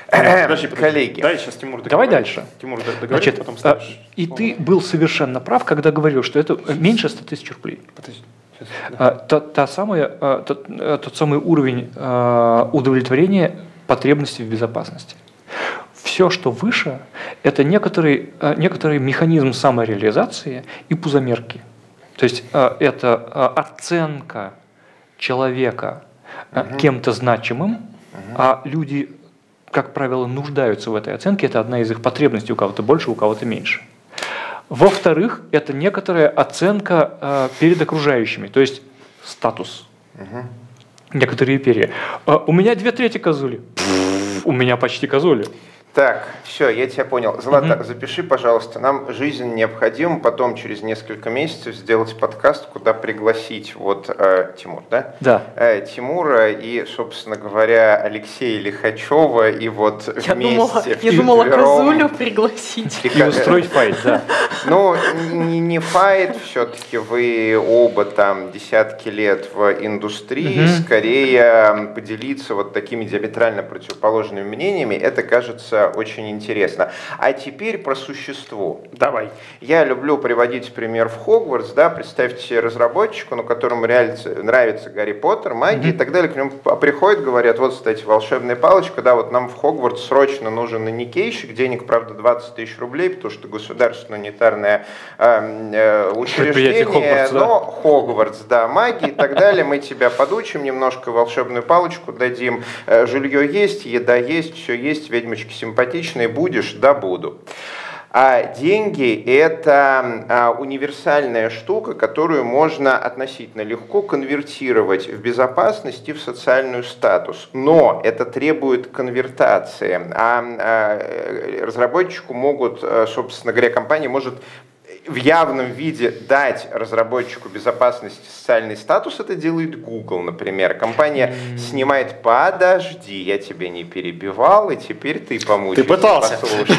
Подожди, подожди. Коллеги. Дай сейчас Тимур Давай дальше. Тимур договорит, Значит, потом а, ставишь. и слово. ты был совершенно прав, когда говорил, что это меньше 100 тысяч рублей. Подожди. Та, та самая, тот, тот самый уровень а, удовлетворения потребностей в безопасности. Все, что выше, это некоторый, а, некоторый механизм самореализации и пузомерки. То есть а, это а, оценка человека а, кем-то значимым, а люди, как правило, нуждаются в этой оценке. Это одна из их потребностей, у кого-то больше, у кого-то меньше. Во-вторых, это некоторая оценка э, перед окружающими, то есть статус. Некоторые перья. Э, у меня две трети козули. У меня почти козули. Так, все, я тебя понял. Злата, запиши, пожалуйста, нам жизнь необходимо потом через несколько месяцев сделать подкаст, куда пригласить вот э, Тимур, да? Да. Э, Тимура и, собственно говоря, Алексея Лихачева и вот Я вместе думала, я думала козулю пригласить. И И устроить файт, да. Ну, не, не файт, все-таки вы оба там десятки лет в индустрии, скорее поделиться вот такими диаметрально противоположными мнениями, это кажется очень интересно. А теперь про существо. Давай. Я люблю приводить пример в Хогвартс, да, представьте себе разработчику, ну, которому реально нравится Гарри Поттер, магия и так далее, к нему приходят, говорят, вот, кстати, волшебная палочка, да, вот нам в Хогвартс срочно нужен иникейщик, денег, правда, 20 тысяч рублей, потому что государственное унитарное э, э, учреждение, Хогвартс, да. но Хогвартс, да, магия и так далее, мы тебя подучим, немножко волшебную палочку дадим, Э, жилье есть, еда есть, все есть, ведьмочки симпатичные, будешь, да, буду. А деньги – это а, универсальная штука, которую можно относительно легко конвертировать в безопасность и в социальную статус. Но это требует конвертации. А, а, э, разработчику могут, э, собственно говоря, компания может в явном виде дать разработчику безопасности социальный статус, это делает Google, например. Компания снимает «Подожди, я тебя не перебивал, и теперь ты помучайся». Ты пытался. послушай».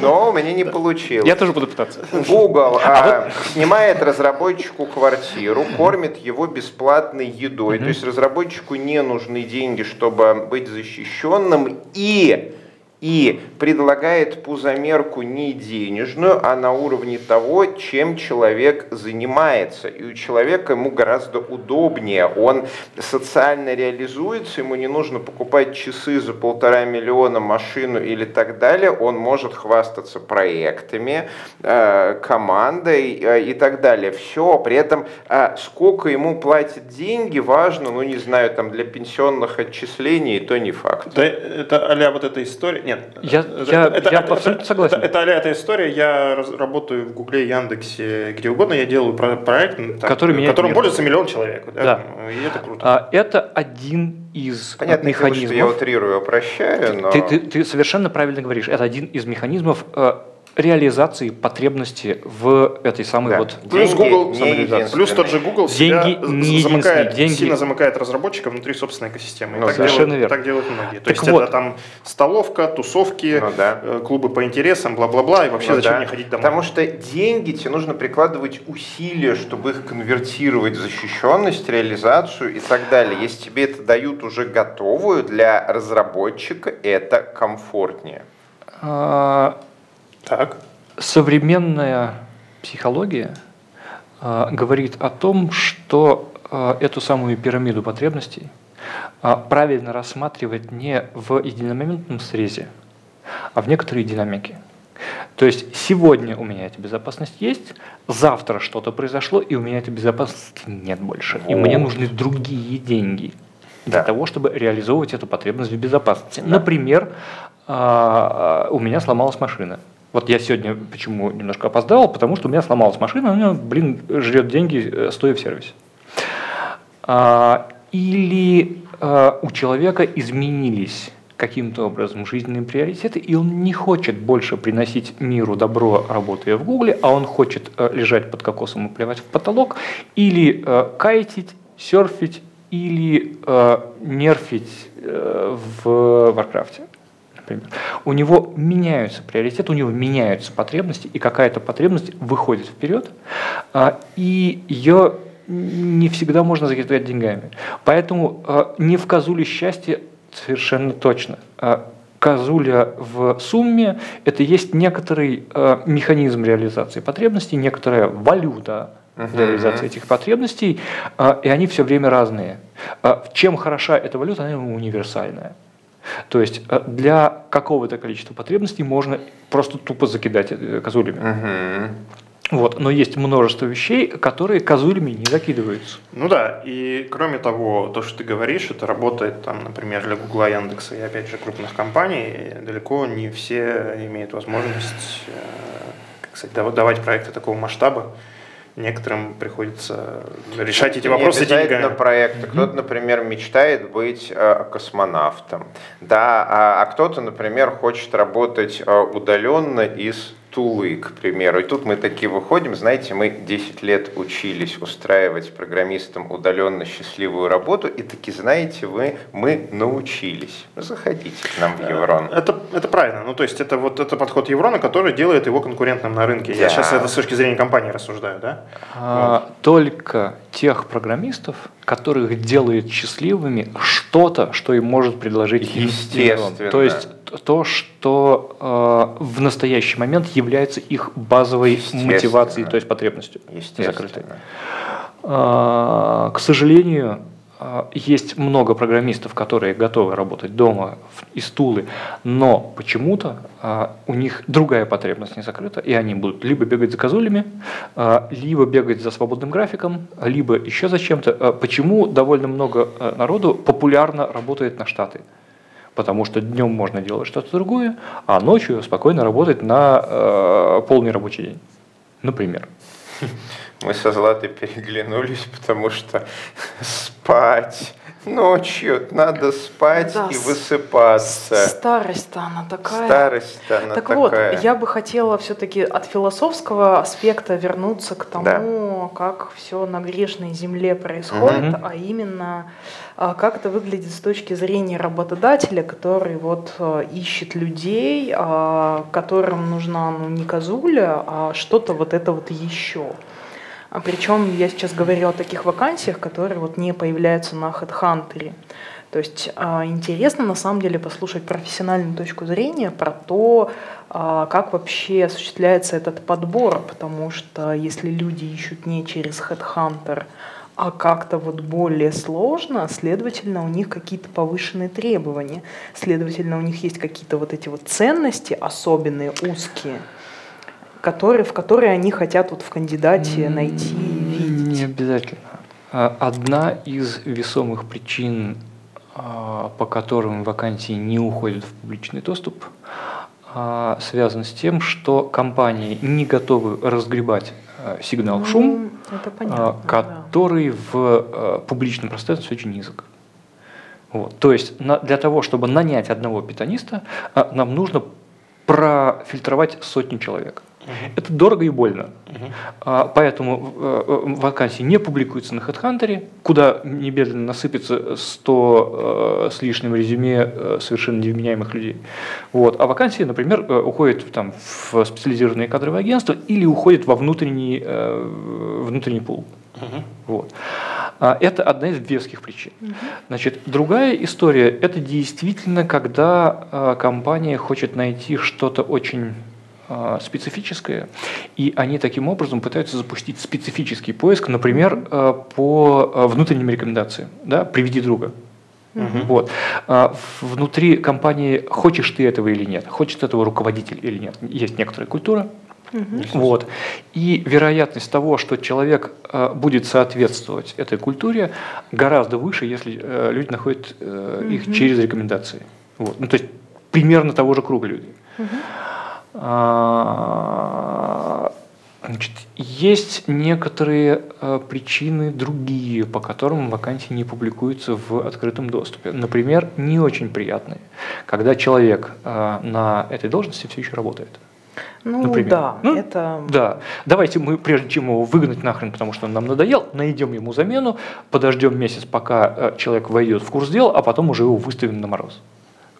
Но у меня не получилось. Я тоже буду пытаться. Google а, снимает разработчику квартиру, кормит его бесплатной едой. То есть разработчику не нужны деньги, чтобы быть защищенным. И и предлагает пузомерку не денежную, а на уровне того, чем человек занимается. И у человека ему гораздо удобнее. Он социально реализуется, ему не нужно покупать часы за полтора миллиона, машину или так далее. Он может хвастаться проектами, э, командой э, и так далее. Все. При этом э, сколько ему платят деньги, важно, ну не знаю, там для пенсионных отчислений, то не факт. Да, это а вот эта история. Нет. Я- это- я- это- я это- абсолютно это- согласен. Это, это а-ля эта история. Я раз- работаю в Гугле, Яндексе, где угодно. Я делаю про- проект, ну, так, Который которым мир. пользуется миллион человек. Да? Да. И это круто. А, Это один из Понятно, что я механизмов. утрирую, упрощаю, но... Ты, ты- ты совершенно правильно говоришь. Это один из механизмов э, реализации потребности в этой самой Да. вот Плюс деньги Google, не. Плюс тот же Google Деньги не замыкает. Деньги- сильно замыкает разработчика внутри собственной экосистемы. Ну, так, совершенно делают, верно. так делают многие. То Так есть вот. это там столовка, тусовки, Ну да. э, клубы по интересам, бла-бла-бла. И вообще Ну зачем да. мне ходить домой? Потому что деньги тебе нужно прикладывать усилия, чтобы их конвертировать в защищенность, реализацию и так далее. Если тебе это дают уже готовую, для разработчика это комфортнее. А, Так. современная психология а, говорит о том, что а, эту самую пирамиду потребностей а, правильно рассматривать не в единомоментном срезе, а в некоторой динамике. То есть сегодня у меня эта безопасность есть, завтра что-то произошло, и у меня этой безопасности нет больше. И мне нужны другие деньги для Да. того, чтобы реализовывать эту потребность в безопасности. Например, а, у меня сломалась машина. Вот я сегодня почему немножко опоздал, потому что у меня сломалась машина, она, блин, жрет деньги, э, стоя в сервисе. А, Или а, у человека изменились каким-то образом жизненные приоритеты, и он не хочет больше приносить миру добро, работая в Гугле, а он хочет э, лежать под кокосом и плевать в потолок, или э, кайтить, серфить, или э, нерфить э, в Варкрафте например. У него меняются приоритеты, у него меняются потребности, и какая-то потребность выходит вперед, а, и ее не всегда можно закидать деньгами. Поэтому а, не в козуле счастье совершенно точно. А Козуля в сумме – это есть некоторый механизм реализации потребностей, некоторая валюта реализации этих потребностей, и они все время разные. А, чем хороша эта валюта? Она универсальная. То есть а, для какого-то количества потребностей можно просто тупо закидать э, козулями. Мгм. Вот. Но есть множество вещей, которые козулями не закидываются. Ну да, и кроме того, то, что ты говоришь, это работает, там, например, для Гугла, Яндекса и, опять же, крупных компаний. Далеко не все имеют возможность, э, как сказать, дав- давать проекты такого масштаба. Некоторым приходится решать эти Не вопросы обязательно деньгами. проекты. Кто-то, например, мечтает быть э, космонавтом, да, а, а кто-то, например, хочет работать э, удаленно из Тулы, к примеру. И тут мы такие выходим, знаете, мы 10 лет учились устраивать программистам удаленно счастливую работу, и таки, знаете, вы, мы научились. Заходите к нам в Еврон. Это, это правильно. Ну, то есть, это вот это подход Еврона, который делает его конкурентным на рынке. Я Да. сейчас это с точки зрения компании рассуждаю, да? А, Только тех программистов, которых делает счастливыми что-то, что им может предложить Естественно. Еврон. То есть то, что э, в настоящий момент является их базовой мотивацией, то есть потребностью. закрытой. А, К сожалению, есть много программистов, которые готовы работать дома в- из Тулы, но почему-то а, у них другая потребность не закрыта, и они будут либо бегать за козулями, а, либо бегать за свободным графиком, либо еще за чем-то. А Почему довольно много а, народу популярно работает на Штаты? Потому что днем можно делать что-то другое, а ночью спокойно работать на полный рабочий день. Например. Мы со Златой переглянулись, потому что спать ночью надо спать Да, и высыпаться. Старость-то она такая. Старость она Так такая. вот, я бы хотела все-таки от философского аспекта вернуться к тому, как все на грешной земле происходит, Мгм. а именно а, как это выглядит с точки зрения работодателя, который вот а, ищет людей, а, которым нужна ну, не козуля, а что-то вот это вот еще. А причем я сейчас говорю о таких вакансиях, которые вот не появляются на HeadHunter. То есть а, интересно на самом деле послушать профессиональную точку зрения про то, а, как вообще осуществляется этот подбор, потому что если люди ищут не через Headhunter, а как-то вот более сложно, следовательно, у них какие-то повышенные требования, следовательно, у них есть какие-то вот эти вот ценности особенные, узкие, которые, в которые они хотят вот в кандидате найти и видеть. Не обязательно. А, Одна из весомых причин, а, по которым вакансии не уходят в публичный доступ, а, связана с тем, что компании не готовы разгребать сигнал шум, Ну, а, понятно. да. который в а, публичном пространстве очень низок. Вот. То есть для того, чтобы нанять одного питаниста, нам нужно профильтровать сотни человек. Это дорого и больно. А, Поэтому э, э, вакансии не публикуются на HeadHunter, куда немедленно насыпется 100 э, с лишним резюме э, совершенно невменяемых людей. Вот. А вакансии, например, э, уходят там, в специализированные кадровые агентства или уходят во внутренний, э, внутренний пул. Вот. А Это одна из веских причин. Значит, другая история – это действительно, когда э, компания хочет найти что-то очень специфическое, и они таким образом пытаются запустить специфический поиск, например, э, по э, внутренним рекомендациям. Да? «Приведи друга». Вот. А Внутри компании хочешь ты этого или нет, хочет этого руководитель или нет. Есть некоторая культура, вот. И вероятность того, что человек э, будет соответствовать этой культуре, гораздо выше, если э, люди находят э, их через рекомендации. Вот. Ну, то есть примерно того же круга людей. А, Значит, есть некоторые э, причины другие, по которым вакансии не публикуются в открытом доступе. Например, не очень приятные, когда человек э, на этой должности все еще работает. Ну например. да, Ну, это... Да, давайте мы, прежде чем его выгнать нахрен, потому что он нам надоел, найдем ему замену, подождем месяц, пока э, человек войдет в курс дела, а потом уже его выставим на мороз.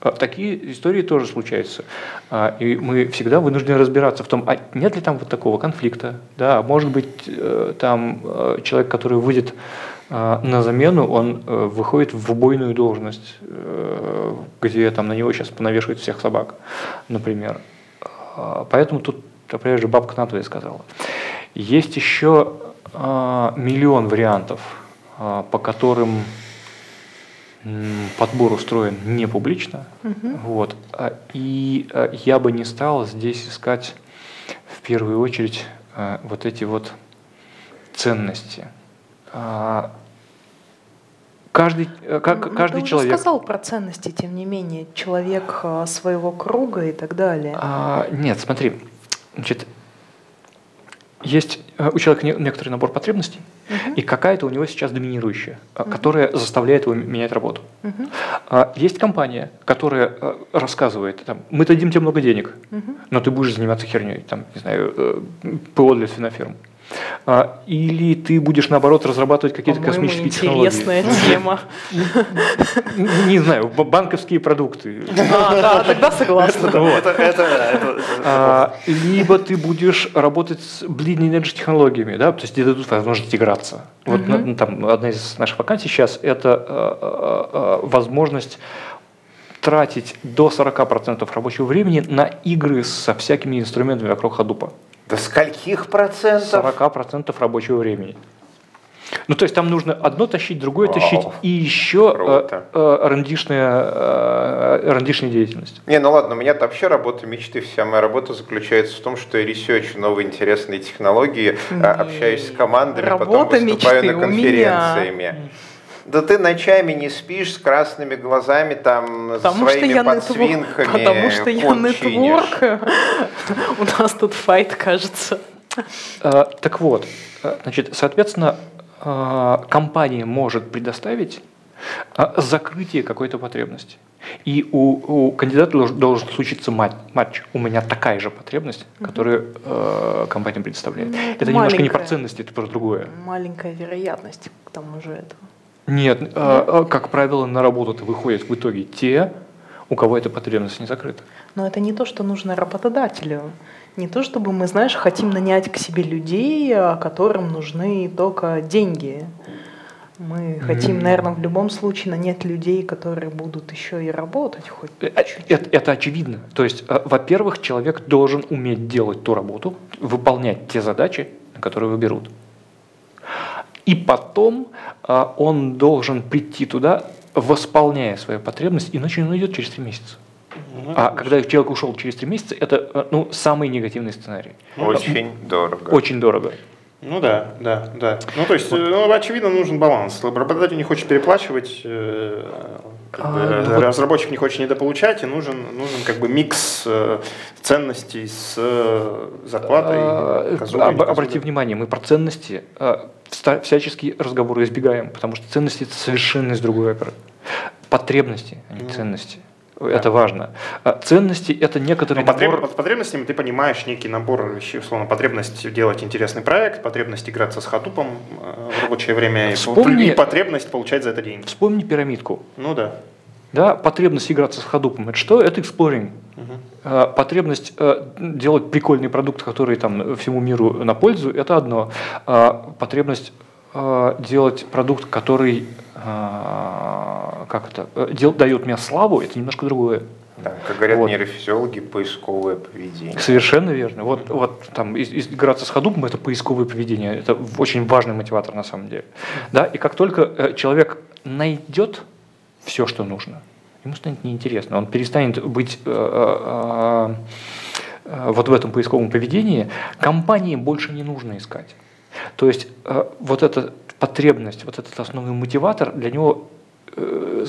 А Такие истории тоже случаются. А, И мы всегда вынуждены разбираться в том, а нет ли там вот такого конфликта. Да, может быть, э, там э, человек, который выйдет э, на замену, он выходит в убойную должность, где там на него сейчас понавешивают всех собак, например. А, Поэтому тут, опять же, бабка надвое сказала. Есть еще миллион вариантов, по которым подбор устроен не публично. Вот. А, И а, я бы не стал здесь искать в первую очередь а, вот эти вот ценности. Каждый, э, как, Ну, каждый ты человек... сказал про ценности, тем не менее, человек своего круга и так далее. А, нет, смотри, значит, есть у человека не- некоторый набор потребностей, и какая-то у него сейчас доминирующая, а, которая заставляет его менять работу. А, Есть компания, которая э, рассказывает, там, мы дадим тебе много денег, но ты будешь заниматься херней, там, не знаю, э, ПО для свиноферм. А, Или ты будешь, наоборот, разрабатывать какие-то космические технологии. интересная тема. Не знаю, банковские продукты. А, да, тогда согласна. А, либо ты будешь работать с bleeding edge технологиями, да, то есть тебе дадут возможность играться. Вот ну, там одна из наших вакансий сейчас это э, э, э, возможность тратить до 40% рабочего времени на игры со всякими инструментами вокруг ходупа. До скольких процентов? 40% рабочего времени. Ну, то есть там нужно одно тащить, другое Вау. тащить, и еще Круто. R&D шная, R&D шная деятельность. Не, ну ладно, у меня вообще работа мечты. Вся моя работа заключается в том, что я ресерчу новые интересные технологии, а, общаюсь с командами, потом Работа выступаю мечты на у меня. Да ты ночами не спишь с красными глазами, там, Потому со что своими я подсвинками. network. Потому что я network. У нас тут fight, кажется. Э, Так вот, э, значит, соответственно, э, компания может предоставить закрытие какой-то потребности. И у, у кандидата должен, должен случиться мат- матч. У меня такая же потребность, которую э, компания предоставляет. Ну, это немножко не про ценности, это про другое. Маленькая вероятность к тому же этого. Нет, э, э, как правило, на работу-то выходят в итоге те, у кого эта потребность не закрыта. Но это не то, что нужно работодателю. Не то, чтобы мы, знаешь, хотим нанять к себе людей, а которым нужны только деньги. Мы хотим, М. наверное, в любом случае нанять людей, которые будут еще и работать хоть Э, чуть-чуть. Это, это очевидно. То есть, во-первых, человек должен уметь делать ту работу, выполнять те задачи, которые его берут. И потом э, он должен прийти туда, восполняя свою потребность, иначе он уйдет через три месяца. А когда человек ушел через три месяца, это э, ну, самый негативный сценарий. Очень дорого. Очень дорого. Ну да, да, да. Ну то есть, э, ну, очевидно, нужен баланс. Работодатель не хочет переплачивать, э, как бы, А, э, ну вот- разработчик не хочет недополучать, и нужен, нужен как бы микс э, ценностей с зарплатой. Э, козулей, об-. Обрати внимание, мы про ценности э, вста- всячески разговоры избегаем, потому что ценности это совершенно из другой оперы. Потребности, а не ценности. Это важно. А Ценности это некоторый Но потреб- набор- под потребностями ты понимаешь некий набор вещей, условно, потребность делать интересный проект, потребность играться с хатупом э, в рабочее время, Вспомни- и потребность получать за это деньги. Вспомни пирамидку. Ну да. Да, потребность играться с ходупом. Это что? Это exploring. А, Потребность э, делать прикольный продукт, который там всему миру на пользу, это одно. А Потребность э, делать продукт, который как это, э, дел- дает мне славу, это немножко другое. Да, как говорят Вот. нейрофизиологи, поисковое поведение. Совершенно верно. Вот, вот там играться с ходупом это поисковое поведение. Это очень важный мотиватор на самом деле. Да, и как только э, человек найдет все, что нужно, ему станет неинтересно. Он перестанет быть э, э, э, вот в этом поисковом поведении. Компании больше не нужно искать. То есть вот эта потребность, вот этот основной мотиватор для него э,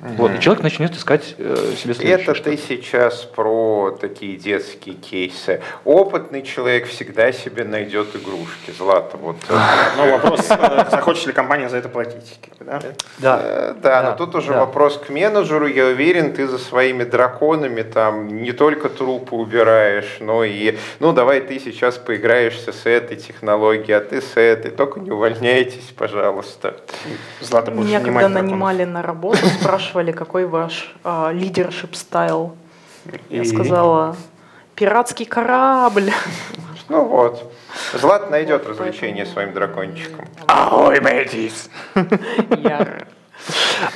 сгниет. Вот, и человек начнет искать э, себе следующее Это что-то. ты сейчас про такие детские кейсы. Опытный человек всегда себе найдет игрушки. Злата, вот. Но вопрос, э, захочет ли компания за это платить. да? Да. Э, Да, но тут уже вопрос к менеджеру. Я уверен, ты за своими драконами там не только трупы убираешь, но и, ну, давай ты сейчас поиграешься с этой технологией, а ты с этой. Только не увольняйтесь, пожалуйста. Злата больше Меня когда нанимали на работу, спрашивали, какой ваш лидершип стайл. Я сказала, пиратский корабль. Ну вот. Злат найдет Вот развлечение поэтому- своим дракончиком. Ой, Мэтис! Я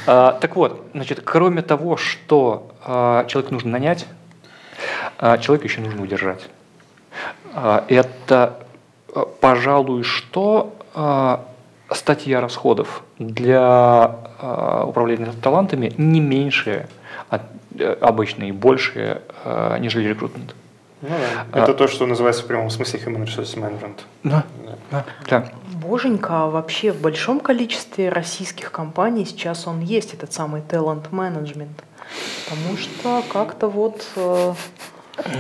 А, Так вот, значит, кроме того, что а, человека нужно нанять, а, человека еще нужно удержать. А, Это э, пожалуй, что э, статья расходов для э, управления талантами не меньшая от э, обычной и большая, э, нежели рекрутмент. Ну да. Это то, что называется в прямом смысле human resource management. Да, да, да. Боженька, а вообще в большом количестве российских компаний сейчас он есть, этот самый talent management. Потому что как-то вот...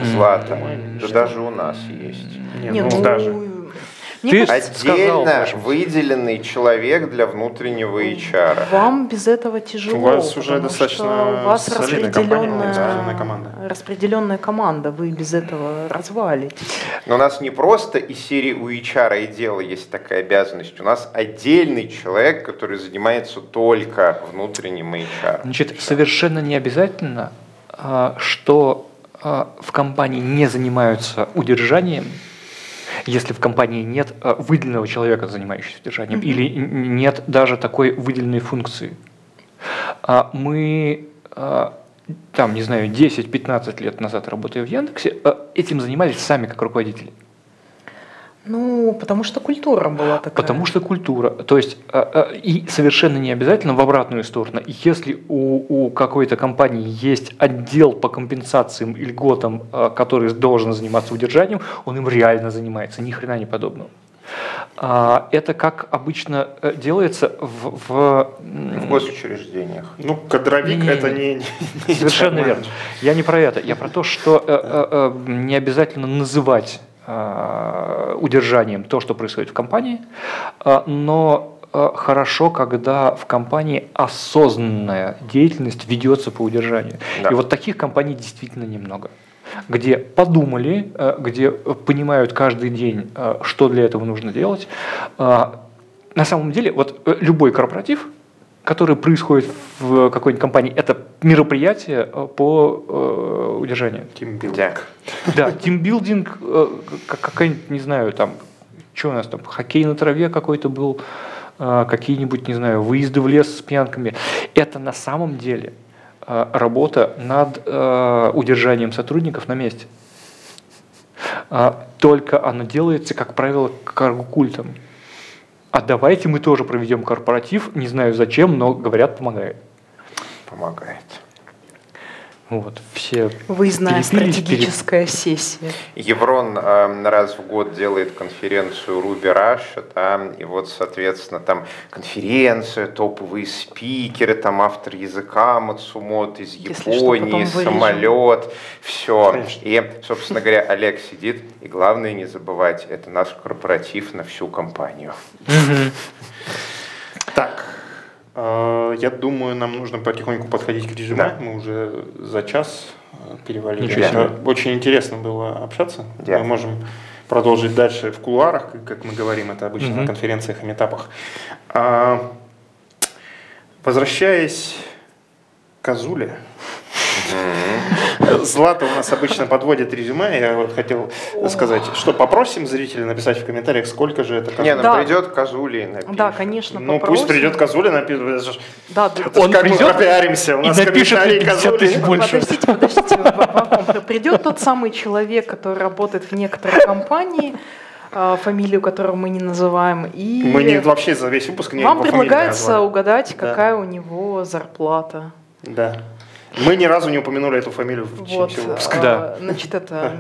Злата. Да даже у нас есть. Не, не, ну, ну, даже. Мне Ты- кажется, сказал, Отдельно Паша. выделенный человек для внутреннего HR. Вам без этого тяжело. У вас уже достаточно у вас компания, распределенная, распределенная команда. распределенная команда. Вы без этого развалитесь. Но у нас не просто из серии у HR и дела есть такая обязанность. У нас отдельный человек, который занимается только внутренним HR. Значит, совершенно не обязательно, а, что а, в компании не занимаются удержанием, если в компании нет а, выделенного человека, занимающегося удержанием, или н- нет даже такой выделенной функции. А Мы, а, там, не знаю, 10-15 лет назад, работая в Яндексе, а, этим занимались сами как руководители. Ну, потому что культура была такая. Потому что культура. То есть, а, а, и совершенно не обязательно в обратную сторону. Если у, у какой-то компании есть отдел по компенсациям и льготам, а, который должен заниматься удержанием, он им реально занимается, ни хрена не подобного. Это как обычно э, делается в, в, В госучреждениях. Ну, кадровик Не-не-не. это не... не- не Совершенно верно. Я не про это. Я про то, что э, э, не обязательно называть удержанием то, что происходит в компании, э, но э, хорошо, когда в компании осознанная деятельность ведется по удержанию. Да. И вот таких компаний действительно немного где подумали, э, где понимают каждый день, э, что для этого нужно делать. Э, На самом деле, вот э, любой корпоратив, который происходит в какой-нибудь компании, это мероприятие э, по э, удержанию. Тимбилдинг. Да. Тимбилдинг, э, как- какая-нибудь, не знаю, там, что у нас там, хоккей на траве какой-то был, э, какие-нибудь, не знаю, выезды в лес с пьянками. Это на самом деле э, работа над э, удержанием сотрудников на месте. А, Только оно делается, как правило, каргу-культом. А давайте мы тоже проведем корпоратив, не знаю зачем, но говорят, помогает. Помогает. Вот, все Выездная стратегическая сессия. Еврон э, раз в год делает конференцию Ruby Russia, да, и вот, соответственно, там конференция, топовые спикеры, там автор языка Мацумот из Если что, Японии, вырежем. самолет, все. Конечно. И, собственно говоря, Олег сидит, и главное не забывать, это наш корпоратив на всю компанию. Э, я думаю, нам нужно потихоньку подходить к резюме. Да. Мы уже за час э, перевалили. Ничего себе. Очень интересно было общаться. Да. Мы можем продолжить дальше в кулуарах, как мы говорим, это обычно Мгм. на конференциях и метапах. А, Возвращаясь к Азуле. Злата у нас обычно подводит резюме. Я вот хотел сказать, что попросим зрителей написать в комментариях, сколько же это Не, Казуля. ну Да. придет Козули и напишет. Да, конечно, Ну, попросим. пусть придет Казуля, напишет. Да, да. Это Он как мы придет пропиаримся. У и нас напишет комментарии мне 50 Казули. тысяч больше. Подождите, подождите. Придет тот самый человек, который работает в некоторой компании, а, фамилию которого мы не называем, и Мы не, вообще за весь выпуск не вам предлагается угадать, Да. какая у него зарплата. Да. Мы ни разу не упомянули эту фамилию в течение Вот, всего выпуска. а, Да. значит, это...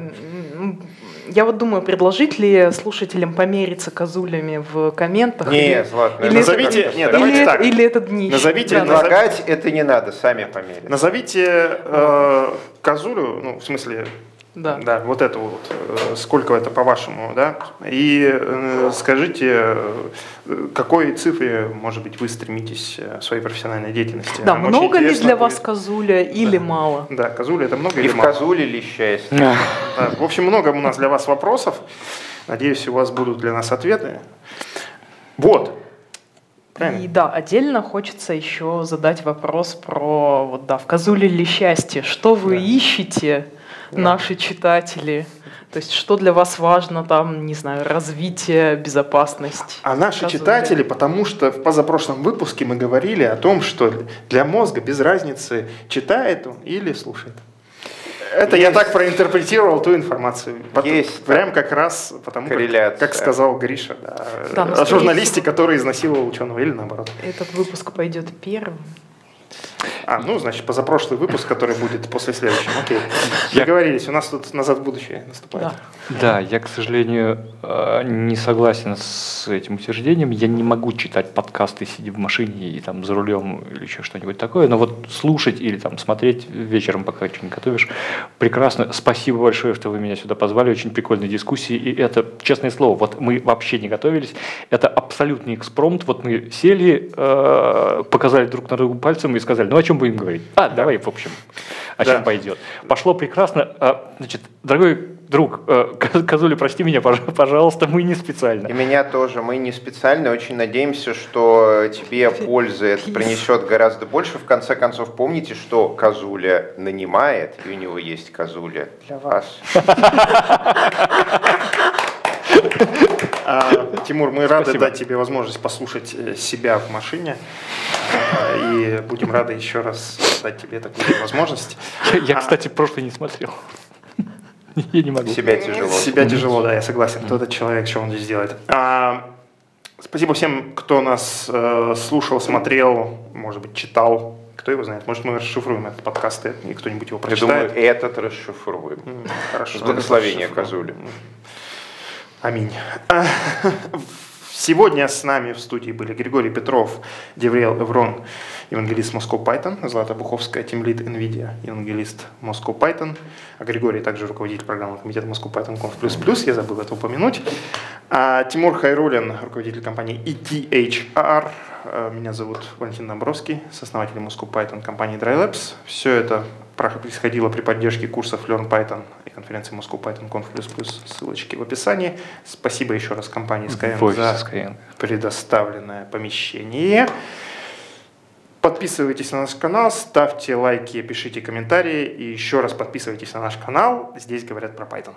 Я вот думаю, предложить ли слушателям помериться козулями в комментах? Не, или- Злат, или назовите- это- нет, давайте или, так. Или это днище. Назовите- Да. Предлагать это не надо, сами померят. Назовите э, Козулю, ну, в смысле, Да. да, вот это вот, э, сколько это по-вашему, да, и э, скажите, э, какой цифре, может быть, вы стремитесь э, в своей профессиональной деятельности. Да, Нам много ли для вас будет. козуля или Да. мало? Да, Козуля это много И или в мало? Козуле ли счастье? Да. Да, в общем, много у нас для вас вопросов. Надеюсь, у вас будут для нас ответы. Вот. Правильно? И да, отдельно хочется еще задать вопрос про, вот да, в козуле ли счастье? Что вы Да. ищете, наши читатели? То есть, что для вас важно там, не знаю, развитие, безопасность? А наши читатели, потому что в позапрошлом выпуске мы говорили о том, что для мозга без разницы, читает он или слушает. Это я Есть. так проинтерпретировал ту информацию. Есть Прям как раз потому, как, как сказал Гриша, да, Да, журналисте, который изнасиловал ученого, или наоборот. Этот выпуск пойдет первым. А, ну, значит, позапрошлый выпуск, который будет после следующего. Окей. Договорились, у нас тут назад в будущее наступает. Да. Да, я, к сожалению, э, не согласен с этим утверждением. Я не могу читать подкасты, сидя в машине и там за рулем или еще что-нибудь такое. Но вот слушать или там смотреть вечером, пока что-нибудь готовишь, прекрасно. Спасибо большое, что вы меня сюда позвали. Очень прикольные дискуссии. И это, честное слово, вот мы вообще не готовились. Это абсолютный экспромт. Вот мы сели, э, показали друг на друга пальцем и сказали, ну о чем будем говорить? А, давай, в общем, о Да. чем пойдет. Пошло прекрасно. А, Значит, дорогой друг, э, Коз- Козуля, прости меня, пож- пожалуйста, мы не специально. И меня тоже. Мы не специально. Очень надеемся, что тебе пользы это принесет гораздо больше. В конце концов, помните, что Козуля нанимает, и у него есть Козуля для вас. А, Тимур, мы рады Спасибо. дать тебе возможность послушать э, себя в машине. А, И будем рады еще раз дать тебе такую возможность. Я, я, кстати, прошлый не смотрел. Я не могу. Себя тяжело. Себя тяжело, да, я согласен. Кто этот человек, что он здесь делает. А, спасибо всем, кто нас э, слушал, смотрел, может быть, читал. Кто его знает? Может, мы расшифруем этот подкаст, и кто-нибудь его Я думаю, прочитает. этот расшифруем. Хорошо. С благословения Расшифруем. Аминь. Сегодня с нами в студии были Григорий Петров, Девриэл Эврон, евангелист Moscow Python, Злата Буховская, тимлит NVIDIA, евангелист Moscow Python, а Григорий также руководитель программы комитета Moscow Python Conf++, я забыл это упомянуть. А Тимур Хайрулин, руководитель компании ETHR, А, меня зовут Валентин Домбровский, сооснователь Moscow Python компании DryLabs. Все это происходило при поддержке курсов Learn Python и конференции Moscow Python Conf++, ссылочки в описании. Спасибо еще раз компании Skyeng Voice за Skyeng. предоставленное помещение. Подписывайтесь на наш канал, ставьте лайки, пишите комментарии и еще раз подписывайтесь на наш канал. Здесь говорят про Python.